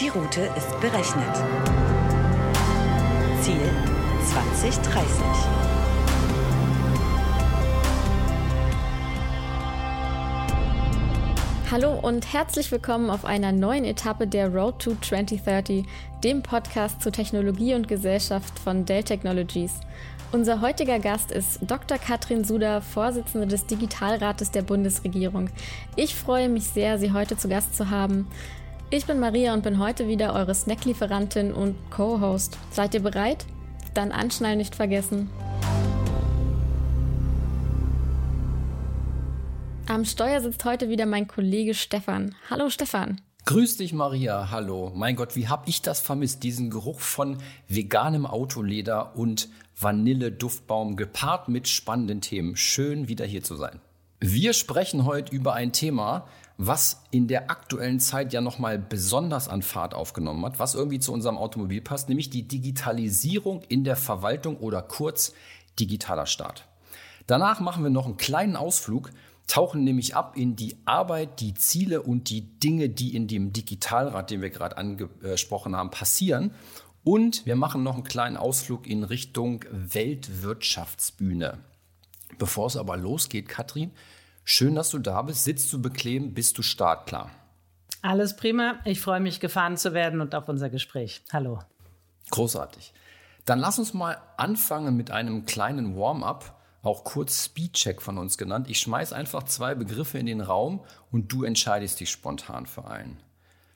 Die Route ist berechnet. Ziel 2030. Hallo und herzlich willkommen auf einer neuen Etappe der Road to 2030, dem Podcast zu Technologie und Gesellschaft von Dell Technologies. Unser heutiger Gast ist Dr. Katrin Suda, Vorsitzende des Digitalrates der Bundesregierung. Ich freue mich sehr, Sie heute zu Gast zu haben. Ich bin Maria und bin heute wieder eure Snacklieferantin und Co-Host. Seid ihr bereit? Dann anschnallen nicht vergessen. Am Steuer sitzt heute wieder mein Kollege Stefan. Hallo Stefan. Grüß dich, Maria. Hallo. Mein Gott, wie hab ich das vermisst? Diesen Geruch von veganem Autoleder und Vanille-Duftbaum gepaart mit spannenden Themen. Schön, wieder hier zu sein. Wir sprechen heute über ein Thema, was in der aktuellen Zeit ja nochmal besonders an Fahrt aufgenommen hat, was irgendwie zu unserem Automobil passt, nämlich die Digitalisierung in der Verwaltung oder kurz digitaler Staat. Danach machen wir noch einen kleinen Ausflug tauchen nämlich ab in die Arbeit, die Ziele und die Dinge, die in dem Digitalrat, den wir gerade angesprochen haben, passieren. Und wir machen noch einen kleinen Ausflug in Richtung Weltwirtschaftsbühne. Bevor es aber losgeht, Katrin, schön, dass du da bist. Sitzt du bequem? Bist du startklar? Alles prima. Ich freue mich, gefahren zu werden und auf unser Gespräch. Hallo. Großartig. Dann lass uns mal anfangen mit einem kleinen Warm-up auch kurz Speedcheck von uns genannt. Ich schmeiß einfach zwei Begriffe in den Raum und du entscheidest dich spontan für einen.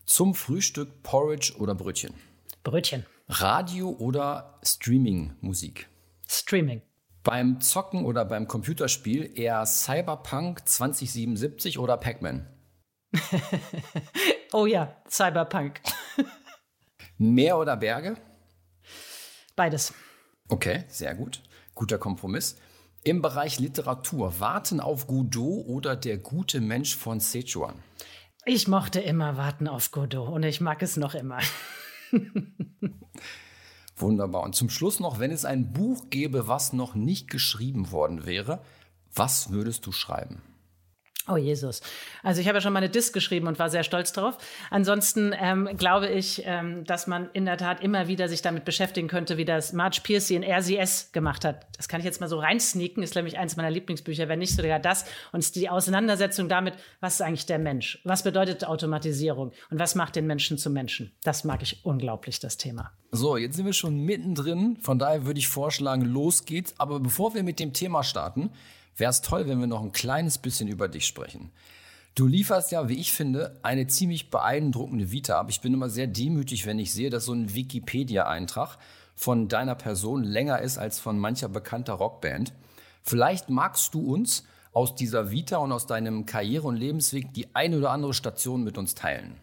Zum Frühstück Porridge oder Brötchen? Brötchen. Radio oder Streaming-Musik? Streaming. Beim Zocken oder beim Computerspiel eher Cyberpunk 2077 oder Pac-Man? oh ja, Cyberpunk. Meer oder Berge? Beides. Okay, sehr gut. Guter Kompromiss. Im Bereich Literatur, Warten auf Godot oder Der gute Mensch von Sichuan? Ich mochte immer Warten auf Godot und ich mag es noch immer. Wunderbar. Und zum Schluss noch, wenn es ein Buch gäbe, was noch nicht geschrieben worden wäre, was würdest du schreiben? Oh Jesus. Also ich habe ja schon mal eine Disk geschrieben und war sehr stolz drauf. Ansonsten ähm, glaube ich, ähm, dass man in der Tat immer wieder sich damit beschäftigen könnte, wie das Marge Piercy in RCS gemacht hat. Das kann ich jetzt mal so reinsneaken, ist nämlich eins meiner Lieblingsbücher, wenn nicht sogar das. Und die Auseinandersetzung damit, was ist eigentlich der Mensch? Was bedeutet Automatisierung? Und was macht den Menschen zum Menschen? Das mag ich unglaublich, das Thema. So, jetzt sind wir schon mittendrin. Von daher würde ich vorschlagen, los geht's. Aber bevor wir mit dem Thema starten, wäre es toll, wenn wir noch ein kleines bisschen über dich sprechen. Du lieferst ja, wie ich finde, eine ziemlich beeindruckende Vita ab. Ich bin immer sehr demütig, wenn ich sehe, dass so ein Wikipedia-Eintrag von deiner Person länger ist als von mancher bekannter Rockband. Vielleicht magst du uns aus dieser Vita und aus deinem Karriere- und Lebensweg die eine oder andere Station mit uns teilen.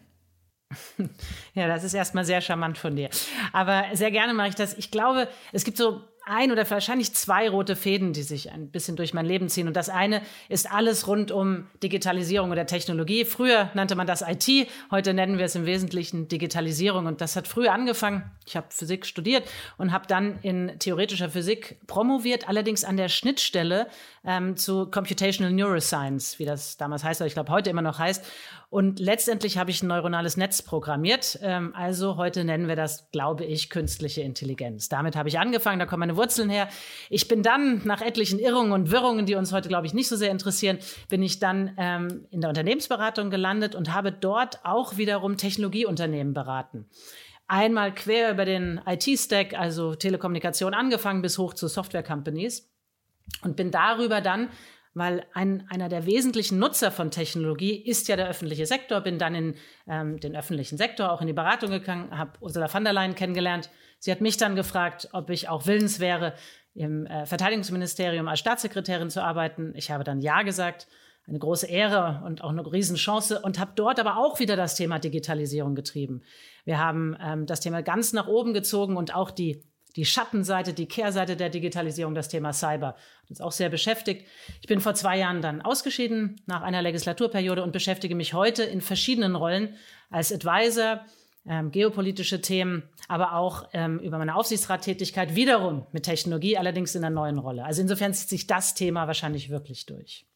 Ja, das ist erstmal sehr charmant von dir. Aber sehr gerne mache ich das. Ich glaube, es gibt so ein oder wahrscheinlich zwei rote Fäden, die sich ein bisschen durch mein Leben ziehen. Und das eine ist alles rund um Digitalisierung oder Technologie. Früher nannte man das IT, heute nennen wir es im Wesentlichen Digitalisierung. Und das hat früher angefangen. Ich habe Physik studiert und habe dann in theoretischer Physik promoviert, allerdings an der Schnittstelle ähm, zu Computational Neuroscience, wie das damals heißt, oder ich glaube heute immer noch heißt. Und letztendlich habe ich ein neuronales Netz programmiert. Ähm, also heute nennen wir das, glaube ich, künstliche Intelligenz. Damit habe ich angefangen, da kommen meine Wurzeln her. Ich bin dann nach etlichen Irrungen und Wirrungen, die uns heute, glaube ich, nicht so sehr interessieren, bin ich dann ähm, in der Unternehmensberatung gelandet und habe dort auch wiederum Technologieunternehmen beraten einmal quer über den IT-Stack, also Telekommunikation angefangen bis hoch zu Software-Companies und bin darüber dann weil ein, einer der wesentlichen Nutzer von Technologie ist ja der öffentliche Sektor. Bin dann in ähm, den öffentlichen Sektor, auch in die Beratung gegangen, habe Ursula von der Leyen kennengelernt. Sie hat mich dann gefragt, ob ich auch willens wäre, im äh, Verteidigungsministerium als Staatssekretärin zu arbeiten. Ich habe dann Ja gesagt. Eine große Ehre und auch eine Riesenchance und habe dort aber auch wieder das Thema Digitalisierung getrieben. Wir haben ähm, das Thema ganz nach oben gezogen und auch die die Schattenseite, die Kehrseite der Digitalisierung, das Thema Cyber. Hat uns auch sehr beschäftigt. Ich bin vor zwei Jahren dann ausgeschieden nach einer Legislaturperiode und beschäftige mich heute in verschiedenen Rollen als Advisor, ähm, geopolitische Themen, aber auch ähm, über meine Aufsichtsrattätigkeit wiederum mit Technologie, allerdings in einer neuen Rolle. Also insofern zieht sich das Thema wahrscheinlich wirklich durch.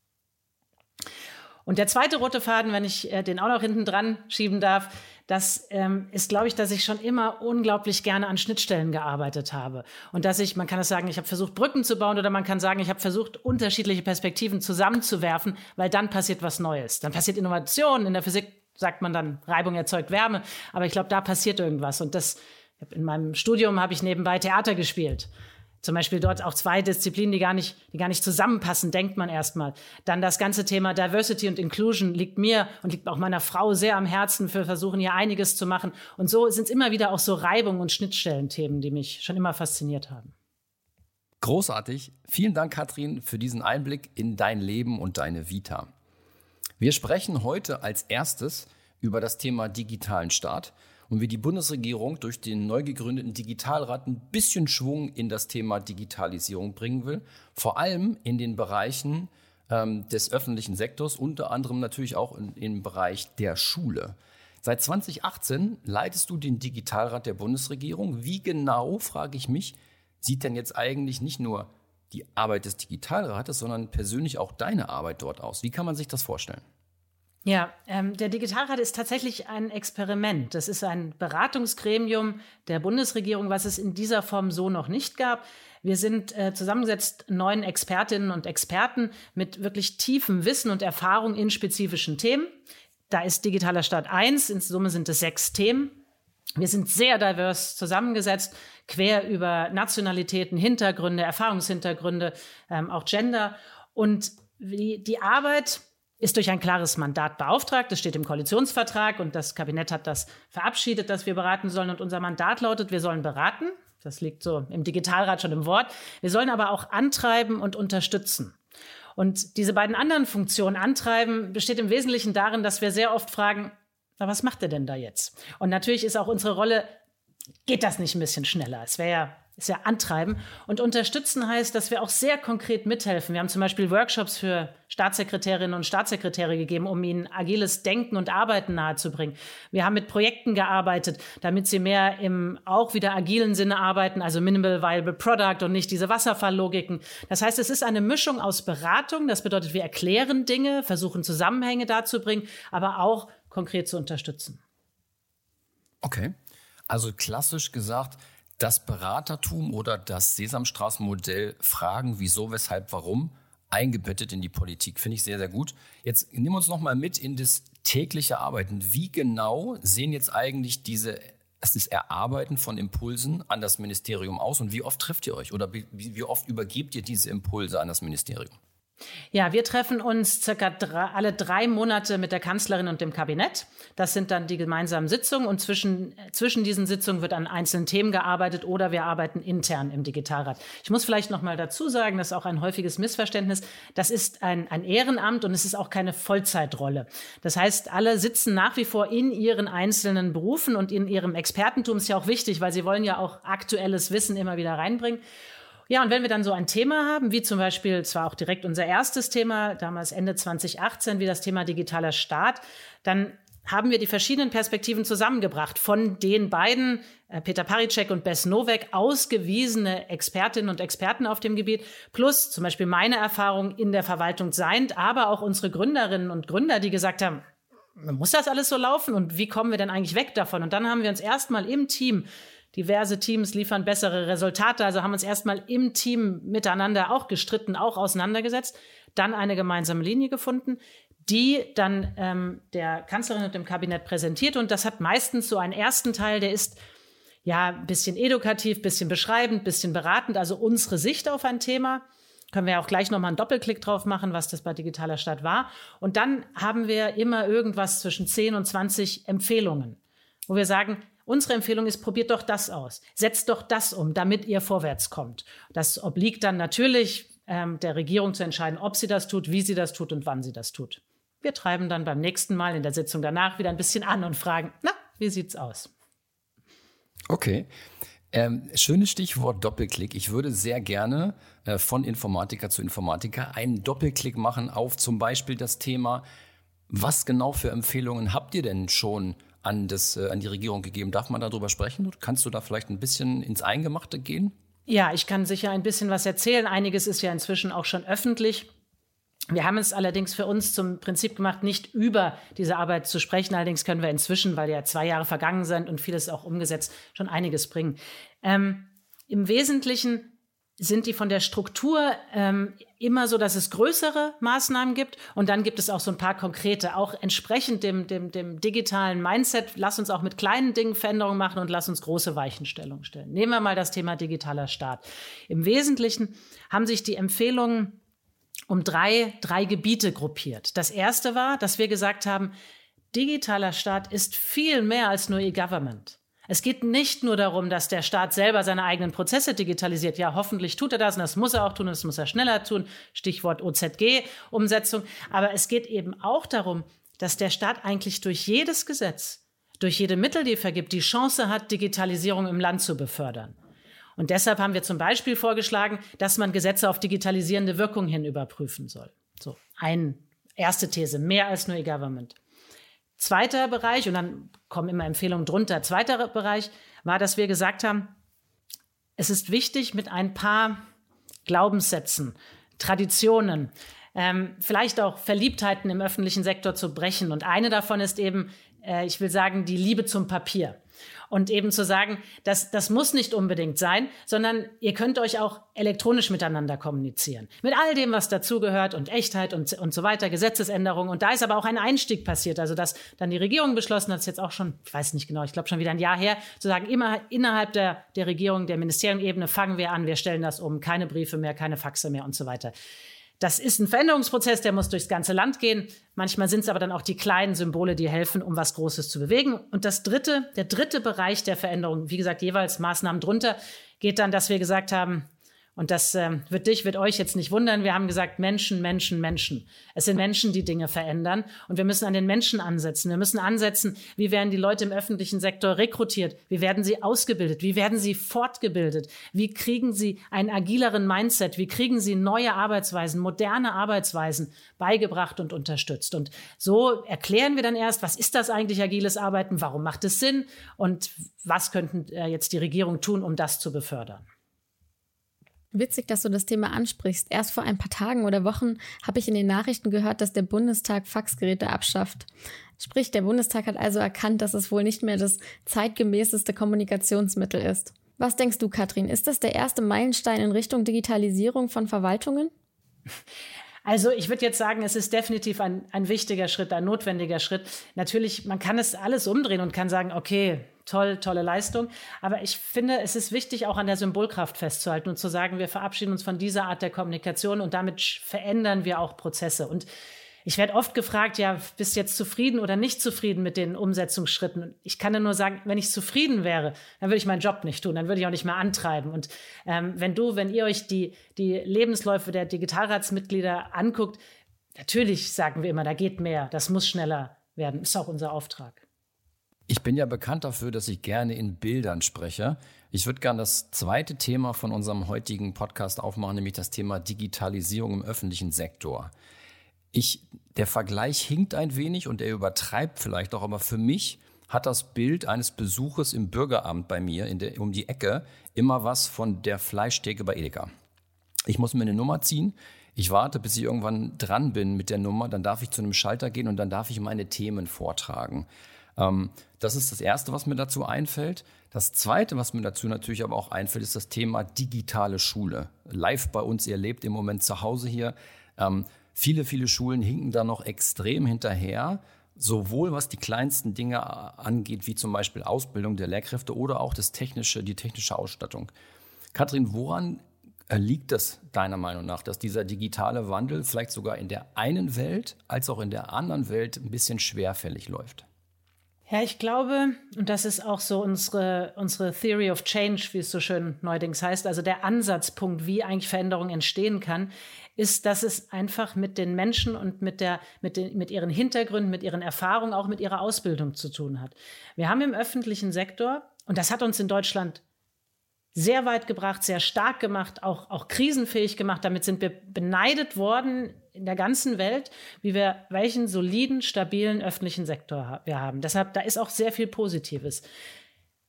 Und der zweite rote Faden, wenn ich äh, den auch noch hinten dran schieben darf, das ähm, ist, glaube ich, dass ich schon immer unglaublich gerne an Schnittstellen gearbeitet habe. Und dass ich, man kann es sagen, ich habe versucht, Brücken zu bauen oder man kann sagen, ich habe versucht, unterschiedliche Perspektiven zusammenzuwerfen, weil dann passiert was Neues. Dann passiert Innovation. In der Physik sagt man dann, Reibung erzeugt Wärme. Aber ich glaube, da passiert irgendwas. Und das, in meinem Studium habe ich nebenbei Theater gespielt. Zum Beispiel dort auch zwei Disziplinen, die gar nicht, die gar nicht zusammenpassen, denkt man erstmal. Dann das ganze Thema Diversity und Inclusion liegt mir und liegt auch meiner Frau sehr am Herzen. Wir versuchen hier einiges zu machen. Und so sind es immer wieder auch so Reibung und Schnittstellenthemen, die mich schon immer fasziniert haben. Großartig. Vielen Dank, Katrin, für diesen Einblick in dein Leben und deine Vita. Wir sprechen heute als erstes über das Thema digitalen Staat und wie die Bundesregierung durch den neu gegründeten Digitalrat ein bisschen Schwung in das Thema Digitalisierung bringen will, vor allem in den Bereichen ähm, des öffentlichen Sektors, unter anderem natürlich auch in, im Bereich der Schule. Seit 2018 leitest du den Digitalrat der Bundesregierung. Wie genau, frage ich mich, sieht denn jetzt eigentlich nicht nur die Arbeit des Digitalrates, sondern persönlich auch deine Arbeit dort aus? Wie kann man sich das vorstellen? Ja, ähm, der Digitalrat ist tatsächlich ein Experiment. Das ist ein Beratungsgremium der Bundesregierung, was es in dieser Form so noch nicht gab. Wir sind äh, zusammengesetzt neun Expertinnen und Experten mit wirklich tiefem Wissen und Erfahrung in spezifischen Themen. Da ist digitaler Staat eins. in Summe sind es sechs Themen. Wir sind sehr divers zusammengesetzt, quer über Nationalitäten, Hintergründe, Erfahrungshintergründe, ähm, auch Gender. Und die, die Arbeit ist durch ein klares Mandat beauftragt. Das steht im Koalitionsvertrag und das Kabinett hat das verabschiedet, dass wir beraten sollen. Und unser Mandat lautet, wir sollen beraten. Das liegt so im Digitalrat schon im Wort. Wir sollen aber auch antreiben und unterstützen. Und diese beiden anderen Funktionen, antreiben, besteht im Wesentlichen darin, dass wir sehr oft fragen, na, was macht er denn da jetzt? Und natürlich ist auch unsere Rolle, geht das nicht ein bisschen schneller? Es wäre ja ist ja antreiben. Und unterstützen heißt, dass wir auch sehr konkret mithelfen. Wir haben zum Beispiel Workshops für Staatssekretärinnen und Staatssekretäre gegeben, um ihnen agiles Denken und Arbeiten nahezubringen. Wir haben mit Projekten gearbeitet, damit sie mehr im auch wieder agilen Sinne arbeiten, also Minimal Viable Product und nicht diese Wasserfalllogiken. Das heißt, es ist eine Mischung aus Beratung. Das bedeutet, wir erklären Dinge, versuchen Zusammenhänge darzubringen, aber auch konkret zu unterstützen. Okay. Also klassisch gesagt, das Beratertum oder das Sesamstraßenmodell Fragen, wieso, weshalb, warum, eingebettet in die Politik. Finde ich sehr, sehr gut. Jetzt nimm uns noch mal mit in das tägliche Arbeiten. Wie genau sehen jetzt eigentlich diese das Erarbeiten von Impulsen an das Ministerium aus und wie oft trefft ihr euch oder wie, wie oft übergebt ihr diese Impulse an das Ministerium? Ja, wir treffen uns circa drei, alle drei Monate mit der Kanzlerin und dem Kabinett. Das sind dann die gemeinsamen Sitzungen und zwischen, zwischen diesen Sitzungen wird an einzelnen Themen gearbeitet oder wir arbeiten intern im Digitalrat. Ich muss vielleicht noch mal dazu sagen, das ist auch ein häufiges Missverständnis. Das ist ein, ein Ehrenamt und es ist auch keine Vollzeitrolle. Das heißt, alle sitzen nach wie vor in ihren einzelnen Berufen und in ihrem Expertentum ist ja auch wichtig, weil sie wollen ja auch aktuelles Wissen immer wieder reinbringen. Ja, und wenn wir dann so ein Thema haben, wie zum Beispiel, zwar auch direkt unser erstes Thema, damals Ende 2018, wie das Thema digitaler Staat, dann haben wir die verschiedenen Perspektiven zusammengebracht von den beiden, äh, Peter Paricek und Bess Nowek, ausgewiesene Expertinnen und Experten auf dem Gebiet, plus zum Beispiel meine Erfahrung in der Verwaltung seiend, aber auch unsere Gründerinnen und Gründer, die gesagt haben, muss das alles so laufen und wie kommen wir denn eigentlich weg davon? Und dann haben wir uns erstmal im Team diverse Teams liefern bessere Resultate. Also haben uns erstmal im Team miteinander auch gestritten, auch auseinandergesetzt, dann eine gemeinsame Linie gefunden, die dann ähm, der Kanzlerin und dem Kabinett präsentiert. Und das hat meistens so einen ersten Teil, der ist ja ein bisschen edukativ, bisschen beschreibend, bisschen beratend, also unsere Sicht auf ein Thema. Können wir auch gleich nochmal einen Doppelklick drauf machen, was das bei Digitaler Stadt war. Und dann haben wir immer irgendwas zwischen 10 und 20 Empfehlungen, wo wir sagen, Unsere Empfehlung ist, probiert doch das aus. Setzt doch das um, damit ihr vorwärts kommt. Das obliegt dann natürlich ähm, der Regierung zu entscheiden, ob sie das tut, wie sie das tut und wann sie das tut. Wir treiben dann beim nächsten Mal in der Sitzung danach wieder ein bisschen an und fragen, na, wie sieht's aus? Okay. Ähm, schönes Stichwort Doppelklick. Ich würde sehr gerne äh, von Informatiker zu Informatiker einen Doppelklick machen auf zum Beispiel das Thema, was genau für Empfehlungen habt ihr denn schon an, das, äh, an die Regierung gegeben. Darf man darüber sprechen? Kannst du da vielleicht ein bisschen ins Eingemachte gehen? Ja, ich kann sicher ein bisschen was erzählen. Einiges ist ja inzwischen auch schon öffentlich. Wir haben es allerdings für uns zum Prinzip gemacht, nicht über diese Arbeit zu sprechen. Allerdings können wir inzwischen, weil ja zwei Jahre vergangen sind und vieles auch umgesetzt, schon einiges bringen. Ähm, Im Wesentlichen sind die von der Struktur ähm, immer so, dass es größere Maßnahmen gibt und dann gibt es auch so ein paar konkrete, auch entsprechend dem, dem, dem digitalen Mindset. Lass uns auch mit kleinen Dingen Veränderungen machen und lass uns große Weichenstellungen stellen. Nehmen wir mal das Thema digitaler Staat. Im Wesentlichen haben sich die Empfehlungen um drei, drei Gebiete gruppiert. Das erste war, dass wir gesagt haben, digitaler Staat ist viel mehr als nur E-Government. Es geht nicht nur darum, dass der Staat selber seine eigenen Prozesse digitalisiert. Ja, hoffentlich tut er das und das muss er auch tun und das muss er schneller tun. Stichwort OZG-Umsetzung. Aber es geht eben auch darum, dass der Staat eigentlich durch jedes Gesetz, durch jede Mittel, die er vergibt, die Chance hat, Digitalisierung im Land zu befördern. Und deshalb haben wir zum Beispiel vorgeschlagen, dass man Gesetze auf digitalisierende Wirkung hin überprüfen soll. So, eine erste These, mehr als nur E-Government. Zweiter Bereich, und dann kommen immer Empfehlungen drunter, zweiter Bereich war, dass wir gesagt haben, es ist wichtig, mit ein paar Glaubenssätzen, Traditionen, ähm, vielleicht auch Verliebtheiten im öffentlichen Sektor zu brechen. Und eine davon ist eben, äh, ich will sagen, die Liebe zum Papier. Und eben zu sagen, das, das muss nicht unbedingt sein, sondern ihr könnt euch auch elektronisch miteinander kommunizieren. Mit all dem, was dazugehört und Echtheit und, und so weiter, Gesetzesänderungen. Und da ist aber auch ein Einstieg passiert. Also, dass dann die Regierung beschlossen hat, ist jetzt auch schon, ich weiß nicht genau, ich glaube schon wieder ein Jahr her, zu sagen, immer innerhalb der, der Regierung, der Ministeriumebene fangen wir an, wir stellen das um, keine Briefe mehr, keine Faxe mehr und so weiter. Das ist ein Veränderungsprozess, der muss durchs ganze Land gehen. Manchmal sind es aber dann auch die kleinen Symbole, die helfen, um was Großes zu bewegen. Und das dritte, der dritte Bereich der Veränderung, wie gesagt, jeweils Maßnahmen drunter, geht dann, dass wir gesagt haben, und das äh, wird dich, wird euch jetzt nicht wundern. Wir haben gesagt, Menschen, Menschen, Menschen. Es sind Menschen, die Dinge verändern. Und wir müssen an den Menschen ansetzen. Wir müssen ansetzen, wie werden die Leute im öffentlichen Sektor rekrutiert? Wie werden sie ausgebildet? Wie werden sie fortgebildet? Wie kriegen sie einen agileren Mindset? Wie kriegen sie neue Arbeitsweisen, moderne Arbeitsweisen beigebracht und unterstützt? Und so erklären wir dann erst, was ist das eigentlich agiles Arbeiten? Warum macht es Sinn? Und was könnten äh, jetzt die Regierung tun, um das zu befördern? Witzig, dass du das Thema ansprichst. Erst vor ein paar Tagen oder Wochen habe ich in den Nachrichten gehört, dass der Bundestag Faxgeräte abschafft. Sprich, der Bundestag hat also erkannt, dass es wohl nicht mehr das zeitgemäßeste Kommunikationsmittel ist. Was denkst du, Katrin? Ist das der erste Meilenstein in Richtung Digitalisierung von Verwaltungen? Also ich würde jetzt sagen, es ist definitiv ein, ein wichtiger Schritt, ein notwendiger Schritt. Natürlich, man kann es alles umdrehen und kann sagen, okay, toll, tolle Leistung. Aber ich finde, es ist wichtig, auch an der Symbolkraft festzuhalten und zu sagen, wir verabschieden uns von dieser Art der Kommunikation und damit verändern wir auch Prozesse. Und ich werde oft gefragt, ja, bist jetzt zufrieden oder nicht zufrieden mit den Umsetzungsschritten? Ich kann nur sagen, wenn ich zufrieden wäre, dann würde ich meinen Job nicht tun, dann würde ich auch nicht mehr antreiben. Und ähm, wenn du, wenn ihr euch die, die Lebensläufe der Digitalratsmitglieder anguckt, natürlich sagen wir immer, da geht mehr, das muss schneller werden, ist auch unser Auftrag. Ich bin ja bekannt dafür, dass ich gerne in Bildern spreche. Ich würde gerne das zweite Thema von unserem heutigen Podcast aufmachen, nämlich das Thema Digitalisierung im öffentlichen Sektor. Ich, der Vergleich hinkt ein wenig und er übertreibt vielleicht auch, aber für mich hat das Bild eines Besuches im Bürgeramt bei mir in der, um die Ecke immer was von der Fleischtheke bei Edeka. Ich muss mir eine Nummer ziehen. Ich warte, bis ich irgendwann dran bin mit der Nummer. Dann darf ich zu einem Schalter gehen und dann darf ich meine Themen vortragen. Ähm, das ist das Erste, was mir dazu einfällt. Das Zweite, was mir dazu natürlich aber auch einfällt, ist das Thema digitale Schule. Live bei uns, ihr lebt im Moment zu Hause hier. Ähm, Viele, viele Schulen hinken da noch extrem hinterher, sowohl was die kleinsten Dinge angeht, wie zum Beispiel Ausbildung der Lehrkräfte oder auch das technische, die technische Ausstattung. Kathrin, woran liegt es deiner Meinung nach, dass dieser digitale Wandel vielleicht sogar in der einen Welt als auch in der anderen Welt ein bisschen schwerfällig läuft? Ja, ich glaube, und das ist auch so unsere, unsere Theory of Change, wie es so schön neuerdings heißt, also der Ansatzpunkt, wie eigentlich Veränderung entstehen kann, ist, dass es einfach mit den Menschen und mit, der, mit, den, mit ihren Hintergründen, mit ihren Erfahrungen, auch mit ihrer Ausbildung zu tun hat. Wir haben im öffentlichen Sektor, und das hat uns in Deutschland sehr weit gebracht, sehr stark gemacht, auch, auch krisenfähig gemacht. Damit sind wir beneidet worden in der ganzen Welt, wie wir welchen soliden, stabilen öffentlichen Sektor wir haben. Deshalb, da ist auch sehr viel Positives.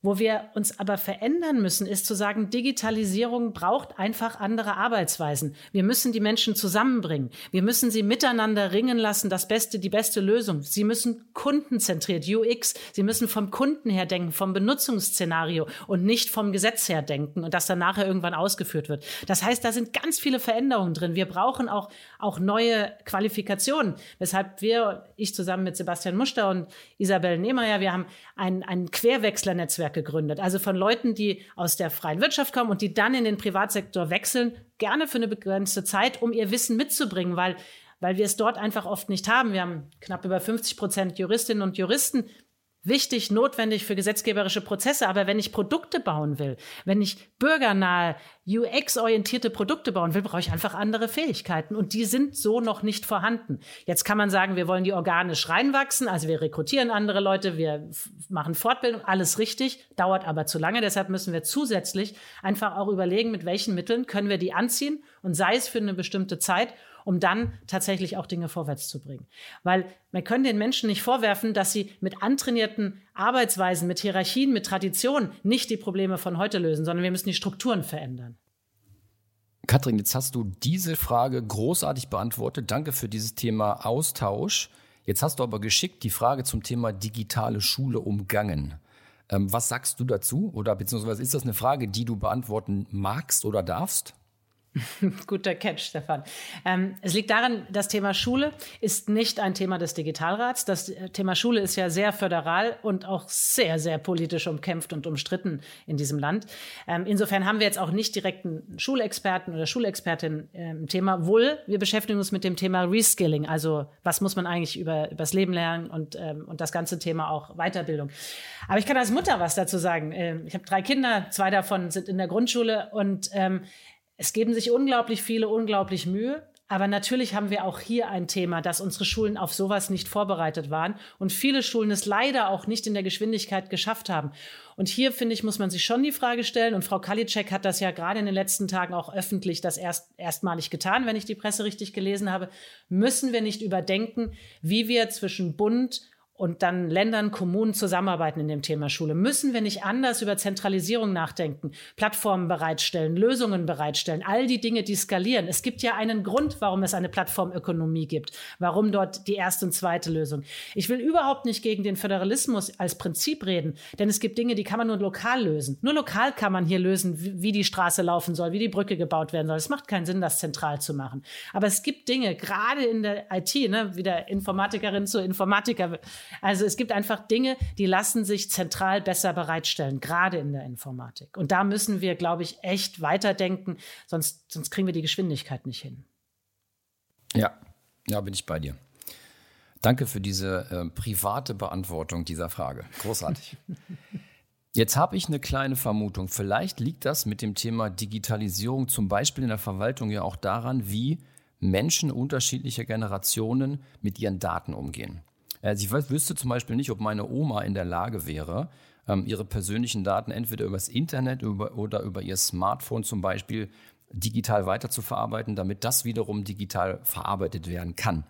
Wo wir uns aber verändern müssen, ist zu sagen, Digitalisierung braucht einfach andere Arbeitsweisen. Wir müssen die Menschen zusammenbringen. Wir müssen sie miteinander ringen lassen, das Beste, die beste Lösung. Sie müssen kundenzentriert, UX. Sie müssen vom Kunden her denken, vom Benutzungsszenario und nicht vom Gesetz her denken und das dann nachher irgendwann ausgeführt wird. Das heißt, da sind ganz viele Veränderungen drin. Wir brauchen auch, auch neue Qualifikationen, weshalb wir, ich zusammen mit Sebastian Muster und Isabel Nehmeyer, wir haben ein, ein Querwechslernetzwerk gegründet. Also von Leuten, die aus der freien Wirtschaft kommen und die dann in den Privatsektor wechseln, gerne für eine begrenzte Zeit, um ihr Wissen mitzubringen, weil weil wir es dort einfach oft nicht haben. Wir haben knapp über 50 Prozent Juristinnen und Juristen wichtig, notwendig für gesetzgeberische Prozesse. Aber wenn ich Produkte bauen will, wenn ich bürgernahe, UX-orientierte Produkte bauen will, brauche ich einfach andere Fähigkeiten. Und die sind so noch nicht vorhanden. Jetzt kann man sagen, wir wollen die organisch reinwachsen. Also wir rekrutieren andere Leute, wir machen Fortbildung, alles richtig, dauert aber zu lange. Deshalb müssen wir zusätzlich einfach auch überlegen, mit welchen Mitteln können wir die anziehen und sei es für eine bestimmte Zeit um dann tatsächlich auch Dinge vorwärts zu bringen. Weil man können den Menschen nicht vorwerfen, dass sie mit antrainierten Arbeitsweisen, mit Hierarchien, mit Traditionen nicht die Probleme von heute lösen, sondern wir müssen die Strukturen verändern. Katrin, jetzt hast du diese Frage großartig beantwortet. Danke für dieses Thema Austausch. Jetzt hast du aber geschickt die Frage zum Thema digitale Schule umgangen. Ähm, was sagst du dazu? Oder beziehungsweise ist das eine Frage, die du beantworten magst oder darfst? Guter Catch, Stefan. Ähm, es liegt daran, das Thema Schule ist nicht ein Thema des Digitalrats. Das äh, Thema Schule ist ja sehr föderal und auch sehr, sehr politisch umkämpft und umstritten in diesem Land. Ähm, insofern haben wir jetzt auch nicht direkt einen Schulexperten oder Schulexpertin äh, im Thema. Wohl, wir beschäftigen uns mit dem Thema Reskilling. Also, was muss man eigentlich über, übers Leben lernen und, ähm, und das ganze Thema auch Weiterbildung. Aber ich kann als Mutter was dazu sagen. Ähm, ich habe drei Kinder, zwei davon sind in der Grundschule und ähm, es geben sich unglaublich viele unglaublich Mühe. Aber natürlich haben wir auch hier ein Thema, dass unsere Schulen auf sowas nicht vorbereitet waren und viele Schulen es leider auch nicht in der Geschwindigkeit geschafft haben. Und hier, finde ich, muss man sich schon die Frage stellen, und Frau Kalitschek hat das ja gerade in den letzten Tagen auch öffentlich das erst, erstmalig getan, wenn ich die Presse richtig gelesen habe, müssen wir nicht überdenken, wie wir zwischen Bund und dann Ländern, Kommunen zusammenarbeiten in dem Thema Schule. Müssen wir nicht anders über Zentralisierung nachdenken, Plattformen bereitstellen, Lösungen bereitstellen, all die Dinge, die skalieren. Es gibt ja einen Grund, warum es eine Plattformökonomie gibt, warum dort die erste und zweite Lösung. Ich will überhaupt nicht gegen den Föderalismus als Prinzip reden, denn es gibt Dinge, die kann man nur lokal lösen. Nur lokal kann man hier lösen, wie die Straße laufen soll, wie die Brücke gebaut werden soll. Es macht keinen Sinn, das zentral zu machen. Aber es gibt Dinge, gerade in der IT, ne, wieder Informatikerin zu Informatiker, also es gibt einfach Dinge, die lassen sich zentral besser bereitstellen, gerade in der Informatik. Und da müssen wir, glaube ich, echt weiterdenken, sonst, sonst kriegen wir die Geschwindigkeit nicht hin. Ja, ja, bin ich bei dir. Danke für diese äh, private Beantwortung dieser Frage. Großartig. Jetzt habe ich eine kleine Vermutung. Vielleicht liegt das mit dem Thema Digitalisierung zum Beispiel in der Verwaltung ja auch daran, wie Menschen unterschiedlicher Generationen mit ihren Daten umgehen. Also ich wüsste zum Beispiel nicht, ob meine Oma in der Lage wäre, ähm, ihre persönlichen Daten entweder übers Internet oder über ihr Smartphone zum Beispiel digital weiterzuverarbeiten, damit das wiederum digital verarbeitet werden kann.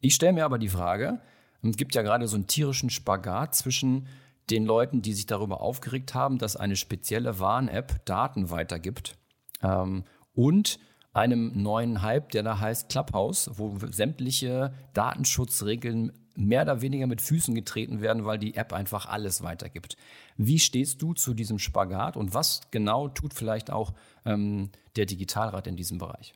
Ich stelle mir aber die Frage, es gibt ja gerade so einen tierischen Spagat zwischen den Leuten, die sich darüber aufgeregt haben, dass eine spezielle Warn-App Daten weitergibt ähm, und einem neuen Hype, der da heißt Clubhouse, wo sämtliche Datenschutzregeln mehr oder weniger mit Füßen getreten werden, weil die App einfach alles weitergibt. Wie stehst du zu diesem Spagat und was genau tut vielleicht auch ähm, der Digitalrat in diesem Bereich?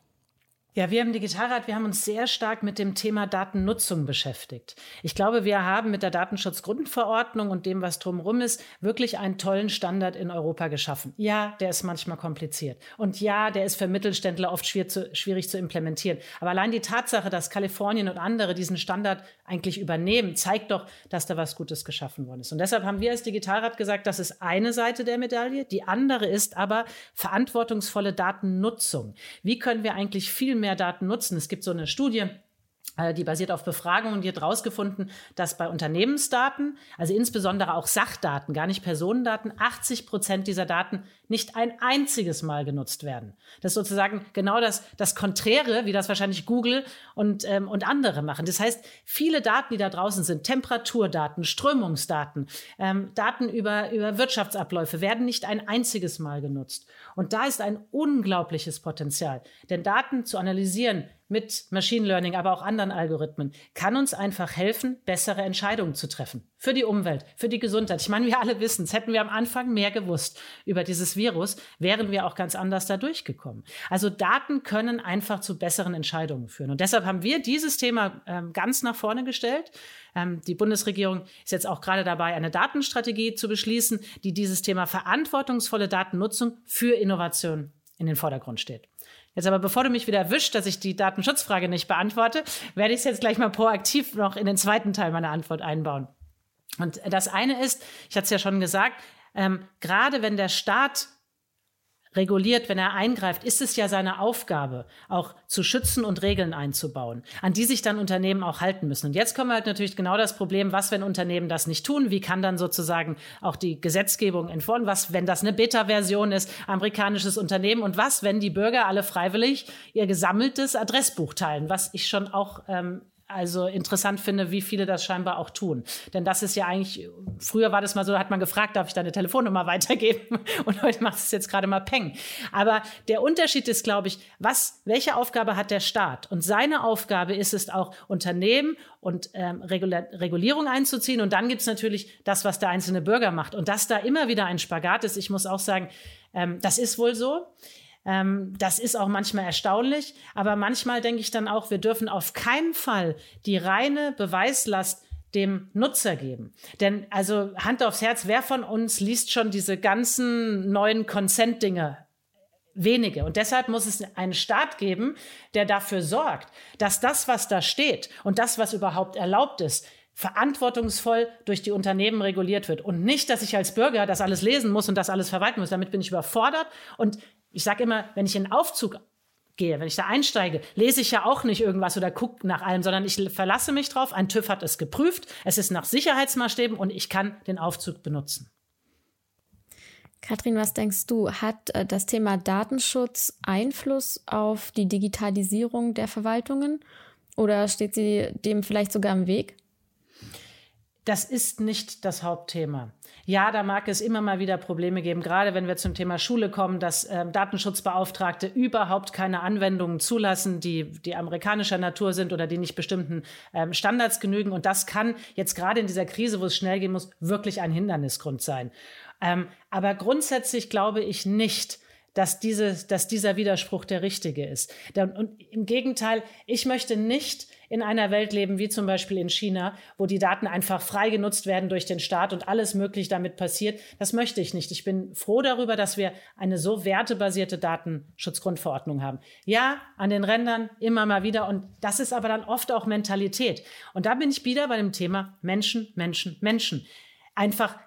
Ja, wir im Digitalrat, wir haben uns sehr stark mit dem Thema Datennutzung beschäftigt. Ich glaube, wir haben mit der Datenschutzgrundverordnung und dem, was drumherum ist, wirklich einen tollen Standard in Europa geschaffen. Ja, der ist manchmal kompliziert. Und ja, der ist für Mittelständler oft schwierig zu, schwierig zu implementieren. Aber allein die Tatsache, dass Kalifornien und andere diesen Standard eigentlich übernehmen, zeigt doch, dass da was Gutes geschaffen worden ist. Und deshalb haben wir als Digitalrat gesagt, das ist eine Seite der Medaille. Die andere ist aber verantwortungsvolle Datennutzung. Wie können wir eigentlich viel mehr Daten nutzen. Es gibt so eine Studie, äh, die basiert auf Befragungen und die hat herausgefunden, dass bei Unternehmensdaten, also insbesondere auch Sachdaten, gar nicht Personendaten, 80 Prozent dieser Daten nicht ein einziges Mal genutzt werden. Das ist sozusagen genau das, das Konträre, wie das wahrscheinlich Google und, ähm, und andere machen. Das heißt, viele Daten, die da draußen sind, Temperaturdaten, Strömungsdaten, ähm, Daten über, über Wirtschaftsabläufe, werden nicht ein einziges Mal genutzt. Und da ist ein unglaubliches Potenzial. Denn Daten zu analysieren, mit Machine Learning, aber auch anderen Algorithmen, kann uns einfach helfen, bessere Entscheidungen zu treffen. Für die Umwelt, für die Gesundheit. Ich meine, wir alle wissen es. Hätten wir am Anfang mehr gewusst über dieses Virus, wären wir auch ganz anders da durchgekommen. Also Daten können einfach zu besseren Entscheidungen führen. Und deshalb haben wir dieses Thema ähm, ganz nach vorne gestellt. Ähm, die Bundesregierung ist jetzt auch gerade dabei, eine Datenstrategie zu beschließen, die dieses Thema verantwortungsvolle Datennutzung für Innovation in den Vordergrund steht. Jetzt aber, bevor du mich wieder erwischt, dass ich die Datenschutzfrage nicht beantworte, werde ich es jetzt gleich mal proaktiv noch in den zweiten Teil meiner Antwort einbauen. Und das eine ist, ich hatte es ja schon gesagt, ähm, gerade wenn der Staat reguliert, wenn er eingreift, ist es ja seine Aufgabe, auch zu schützen und Regeln einzubauen, an die sich dann Unternehmen auch halten müssen. Und jetzt kommen wir halt natürlich genau das Problem, was, wenn Unternehmen das nicht tun? Wie kann dann sozusagen auch die Gesetzgebung entfolgen? Was, wenn das eine Beta-Version ist, amerikanisches Unternehmen? Und was, wenn die Bürger alle freiwillig ihr gesammeltes Adressbuch teilen? Was ich schon auch ähm, also interessant finde, wie viele das scheinbar auch tun. Denn das ist ja eigentlich, früher war das mal so, da hat man gefragt, darf ich deine Telefonnummer weitergeben? Und heute macht es jetzt gerade mal Peng. Aber der Unterschied ist, glaube ich, was, welche Aufgabe hat der Staat? Und seine Aufgabe ist es auch, Unternehmen und ähm, Regulierung einzuziehen. Und dann gibt es natürlich das, was der einzelne Bürger macht. Und dass da immer wieder ein Spagat ist, ich muss auch sagen, ähm, das ist wohl so. Ähm, das ist auch manchmal erstaunlich, aber manchmal denke ich dann auch, wir dürfen auf keinen Fall die reine Beweislast dem Nutzer geben. Denn also Hand aufs Herz, wer von uns liest schon diese ganzen neuen Consent-Dinge wenige. Und deshalb muss es einen Staat geben, der dafür sorgt, dass das, was da steht und das, was überhaupt erlaubt ist, verantwortungsvoll durch die Unternehmen reguliert wird. Und nicht, dass ich als Bürger das alles lesen muss und das alles verwalten muss. Damit bin ich überfordert. Und ich sage immer, wenn ich in den Aufzug gehe, wenn ich da einsteige, lese ich ja auch nicht irgendwas oder gucke nach allem, sondern ich verlasse mich drauf. Ein TÜV hat es geprüft, es ist nach Sicherheitsmaßstäben und ich kann den Aufzug benutzen. Kathrin, was denkst du, hat äh, das Thema Datenschutz Einfluss auf die Digitalisierung der Verwaltungen oder steht sie dem vielleicht sogar im Weg? Das ist nicht das Hauptthema. Ja, da mag es immer mal wieder Probleme geben, gerade wenn wir zum Thema Schule kommen, dass äh, Datenschutzbeauftragte überhaupt keine Anwendungen zulassen, die, die amerikanischer Natur sind oder die nicht bestimmten ähm, Standards genügen. Und das kann jetzt gerade in dieser Krise, wo es schnell gehen muss, wirklich ein Hindernisgrund sein. Ähm, aber grundsätzlich glaube ich nicht, dass, diese, dass dieser Widerspruch der richtige ist. Und im Gegenteil, ich möchte nicht in einer Welt leben, wie zum Beispiel in China, wo die Daten einfach frei genutzt werden durch den Staat und alles möglich damit passiert. Das möchte ich nicht. Ich bin froh darüber, dass wir eine so wertebasierte Datenschutzgrundverordnung haben. Ja, an den Rändern immer mal wieder. Und das ist aber dann oft auch Mentalität. Und da bin ich wieder bei dem Thema Menschen, Menschen, Menschen. Einfach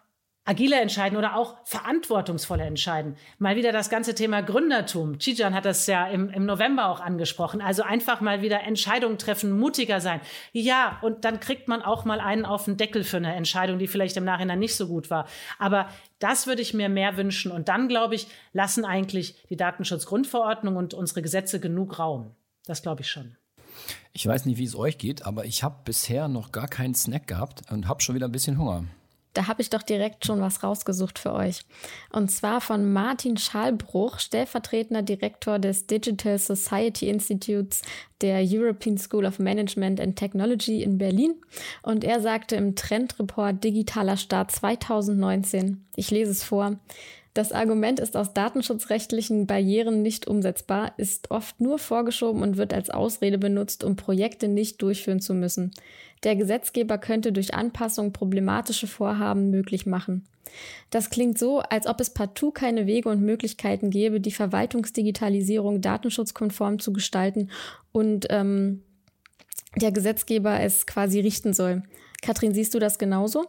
agile entscheiden oder auch verantwortungsvolle entscheiden. Mal wieder das ganze Thema Gründertum. Chijan hat das ja im, im November auch angesprochen. Also einfach mal wieder Entscheidungen treffen, mutiger sein. Ja, und dann kriegt man auch mal einen auf den Deckel für eine Entscheidung, die vielleicht im Nachhinein nicht so gut war. Aber das würde ich mir mehr wünschen. Und dann, glaube ich, lassen eigentlich die Datenschutzgrundverordnung und unsere Gesetze genug Raum. Das glaube ich schon. Ich weiß nicht, wie es euch geht, aber ich habe bisher noch gar keinen Snack gehabt und habe schon wieder ein bisschen Hunger. Da habe ich doch direkt schon was rausgesucht für euch. Und zwar von Martin Schalbruch, stellvertretender Direktor des Digital Society Institutes der European School of Management and Technology in Berlin. Und er sagte im Trendreport Digitaler Staat 2019, ich lese es vor, das Argument ist aus datenschutzrechtlichen Barrieren nicht umsetzbar, ist oft nur vorgeschoben und wird als Ausrede benutzt, um Projekte nicht durchführen zu müssen. Der Gesetzgeber könnte durch Anpassung problematische Vorhaben möglich machen. Das klingt so, als ob es partout keine Wege und Möglichkeiten gäbe, die Verwaltungsdigitalisierung datenschutzkonform zu gestalten und ähm, der Gesetzgeber es quasi richten soll. Katrin, siehst du das genauso?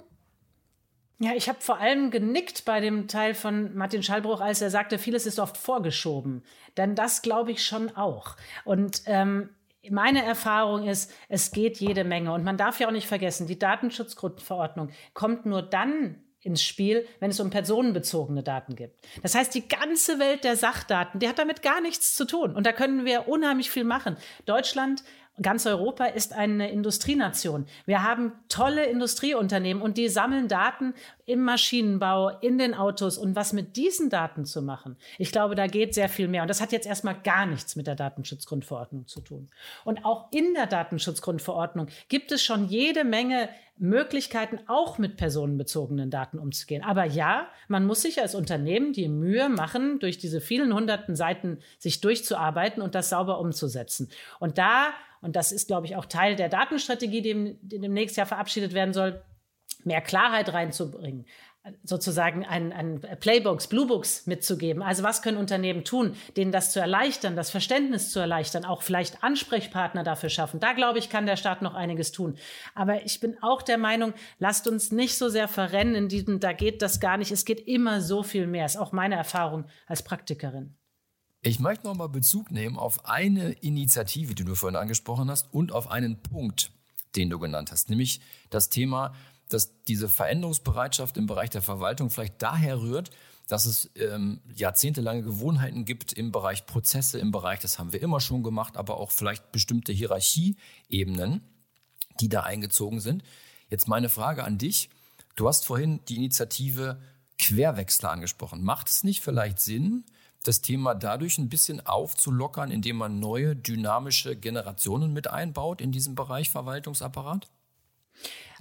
Ja, ich habe vor allem genickt bei dem Teil von Martin Schallbruch, als er sagte, vieles ist oft vorgeschoben. Denn das glaube ich schon auch. Und ähm, meine Erfahrung ist, es geht jede Menge. Und man darf ja auch nicht vergessen, die Datenschutzgrundverordnung kommt nur dann ins Spiel, wenn es um personenbezogene Daten geht. Das heißt, die ganze Welt der Sachdaten, die hat damit gar nichts zu tun. Und da können wir unheimlich viel machen. Deutschland Ganz Europa ist eine Industrienation. Wir haben tolle Industrieunternehmen und die sammeln Daten im Maschinenbau, in den Autos und was mit diesen Daten zu machen. Ich glaube, da geht sehr viel mehr. Und das hat jetzt erstmal gar nichts mit der Datenschutzgrundverordnung zu tun. Und auch in der Datenschutzgrundverordnung gibt es schon jede Menge Möglichkeiten, auch mit personenbezogenen Daten umzugehen. Aber ja, man muss sich als Unternehmen die Mühe machen, durch diese vielen hunderten Seiten sich durchzuarbeiten und das sauber umzusetzen. Und da und das ist, glaube ich, auch Teil der Datenstrategie, die, die demnächst ja verabschiedet werden soll, mehr Klarheit reinzubringen sozusagen ein, ein Playbooks, Bluebooks mitzugeben. Also was können Unternehmen tun, denen das zu erleichtern, das Verständnis zu erleichtern, auch vielleicht Ansprechpartner dafür schaffen. Da glaube ich, kann der Staat noch einiges tun. Aber ich bin auch der Meinung, lasst uns nicht so sehr verrennen in diesem, da geht das gar nicht. Es geht immer so viel mehr. Ist auch meine Erfahrung als Praktikerin. Ich möchte nochmal Bezug nehmen auf eine Initiative, die du vorhin angesprochen hast, und auf einen Punkt, den du genannt hast, nämlich das Thema, dass diese Veränderungsbereitschaft im Bereich der Verwaltung vielleicht daher rührt, dass es ähm, jahrzehntelange Gewohnheiten gibt im Bereich Prozesse, im Bereich, das haben wir immer schon gemacht, aber auch vielleicht bestimmte Hierarchieebenen, die da eingezogen sind. Jetzt meine Frage an dich. Du hast vorhin die Initiative Querwechsler angesprochen. Macht es nicht vielleicht Sinn, das Thema dadurch ein bisschen aufzulockern, indem man neue dynamische Generationen mit einbaut in diesem Bereich Verwaltungsapparat?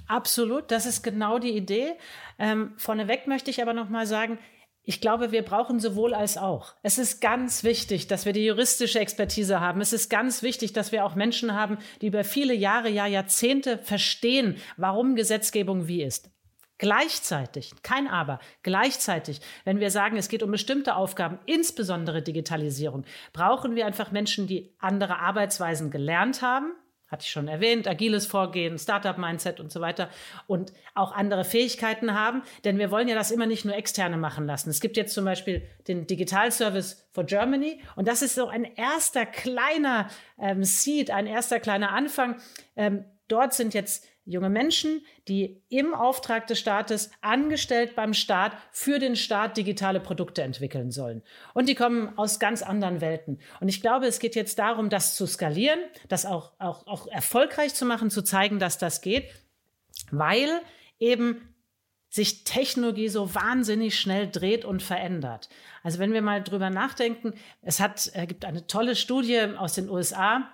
Absolut, das ist genau die Idee. Ähm, vorneweg möchte ich aber noch mal sagen, ich glaube, wir brauchen sowohl als auch. Es ist ganz wichtig, dass wir die juristische Expertise haben. Es ist ganz wichtig, dass wir auch Menschen haben, die über viele Jahre, ja Jahrzehnte verstehen, warum Gesetzgebung wie ist. Gleichzeitig, kein Aber, gleichzeitig, wenn wir sagen, es geht um bestimmte Aufgaben, insbesondere Digitalisierung, brauchen wir einfach Menschen, die andere Arbeitsweisen gelernt haben, hatte ich schon erwähnt, agiles Vorgehen, Startup-Mindset und so weiter und auch andere Fähigkeiten haben, denn wir wollen ja das immer nicht nur externe machen lassen. Es gibt jetzt zum Beispiel den Digital Service for Germany und das ist so ein erster kleiner ähm, Seed, ein erster kleiner Anfang. Ähm, dort sind jetzt junge Menschen, die im Auftrag des Staates angestellt beim Staat für den Staat digitale Produkte entwickeln sollen. Und die kommen aus ganz anderen Welten. Und ich glaube, es geht jetzt darum, das zu skalieren, das auch, auch, auch erfolgreich zu machen, zu zeigen, dass das geht, weil eben sich Technologie so wahnsinnig schnell dreht und verändert. Also wenn wir mal drüber nachdenken, es hat, äh, gibt eine tolle Studie aus den USA,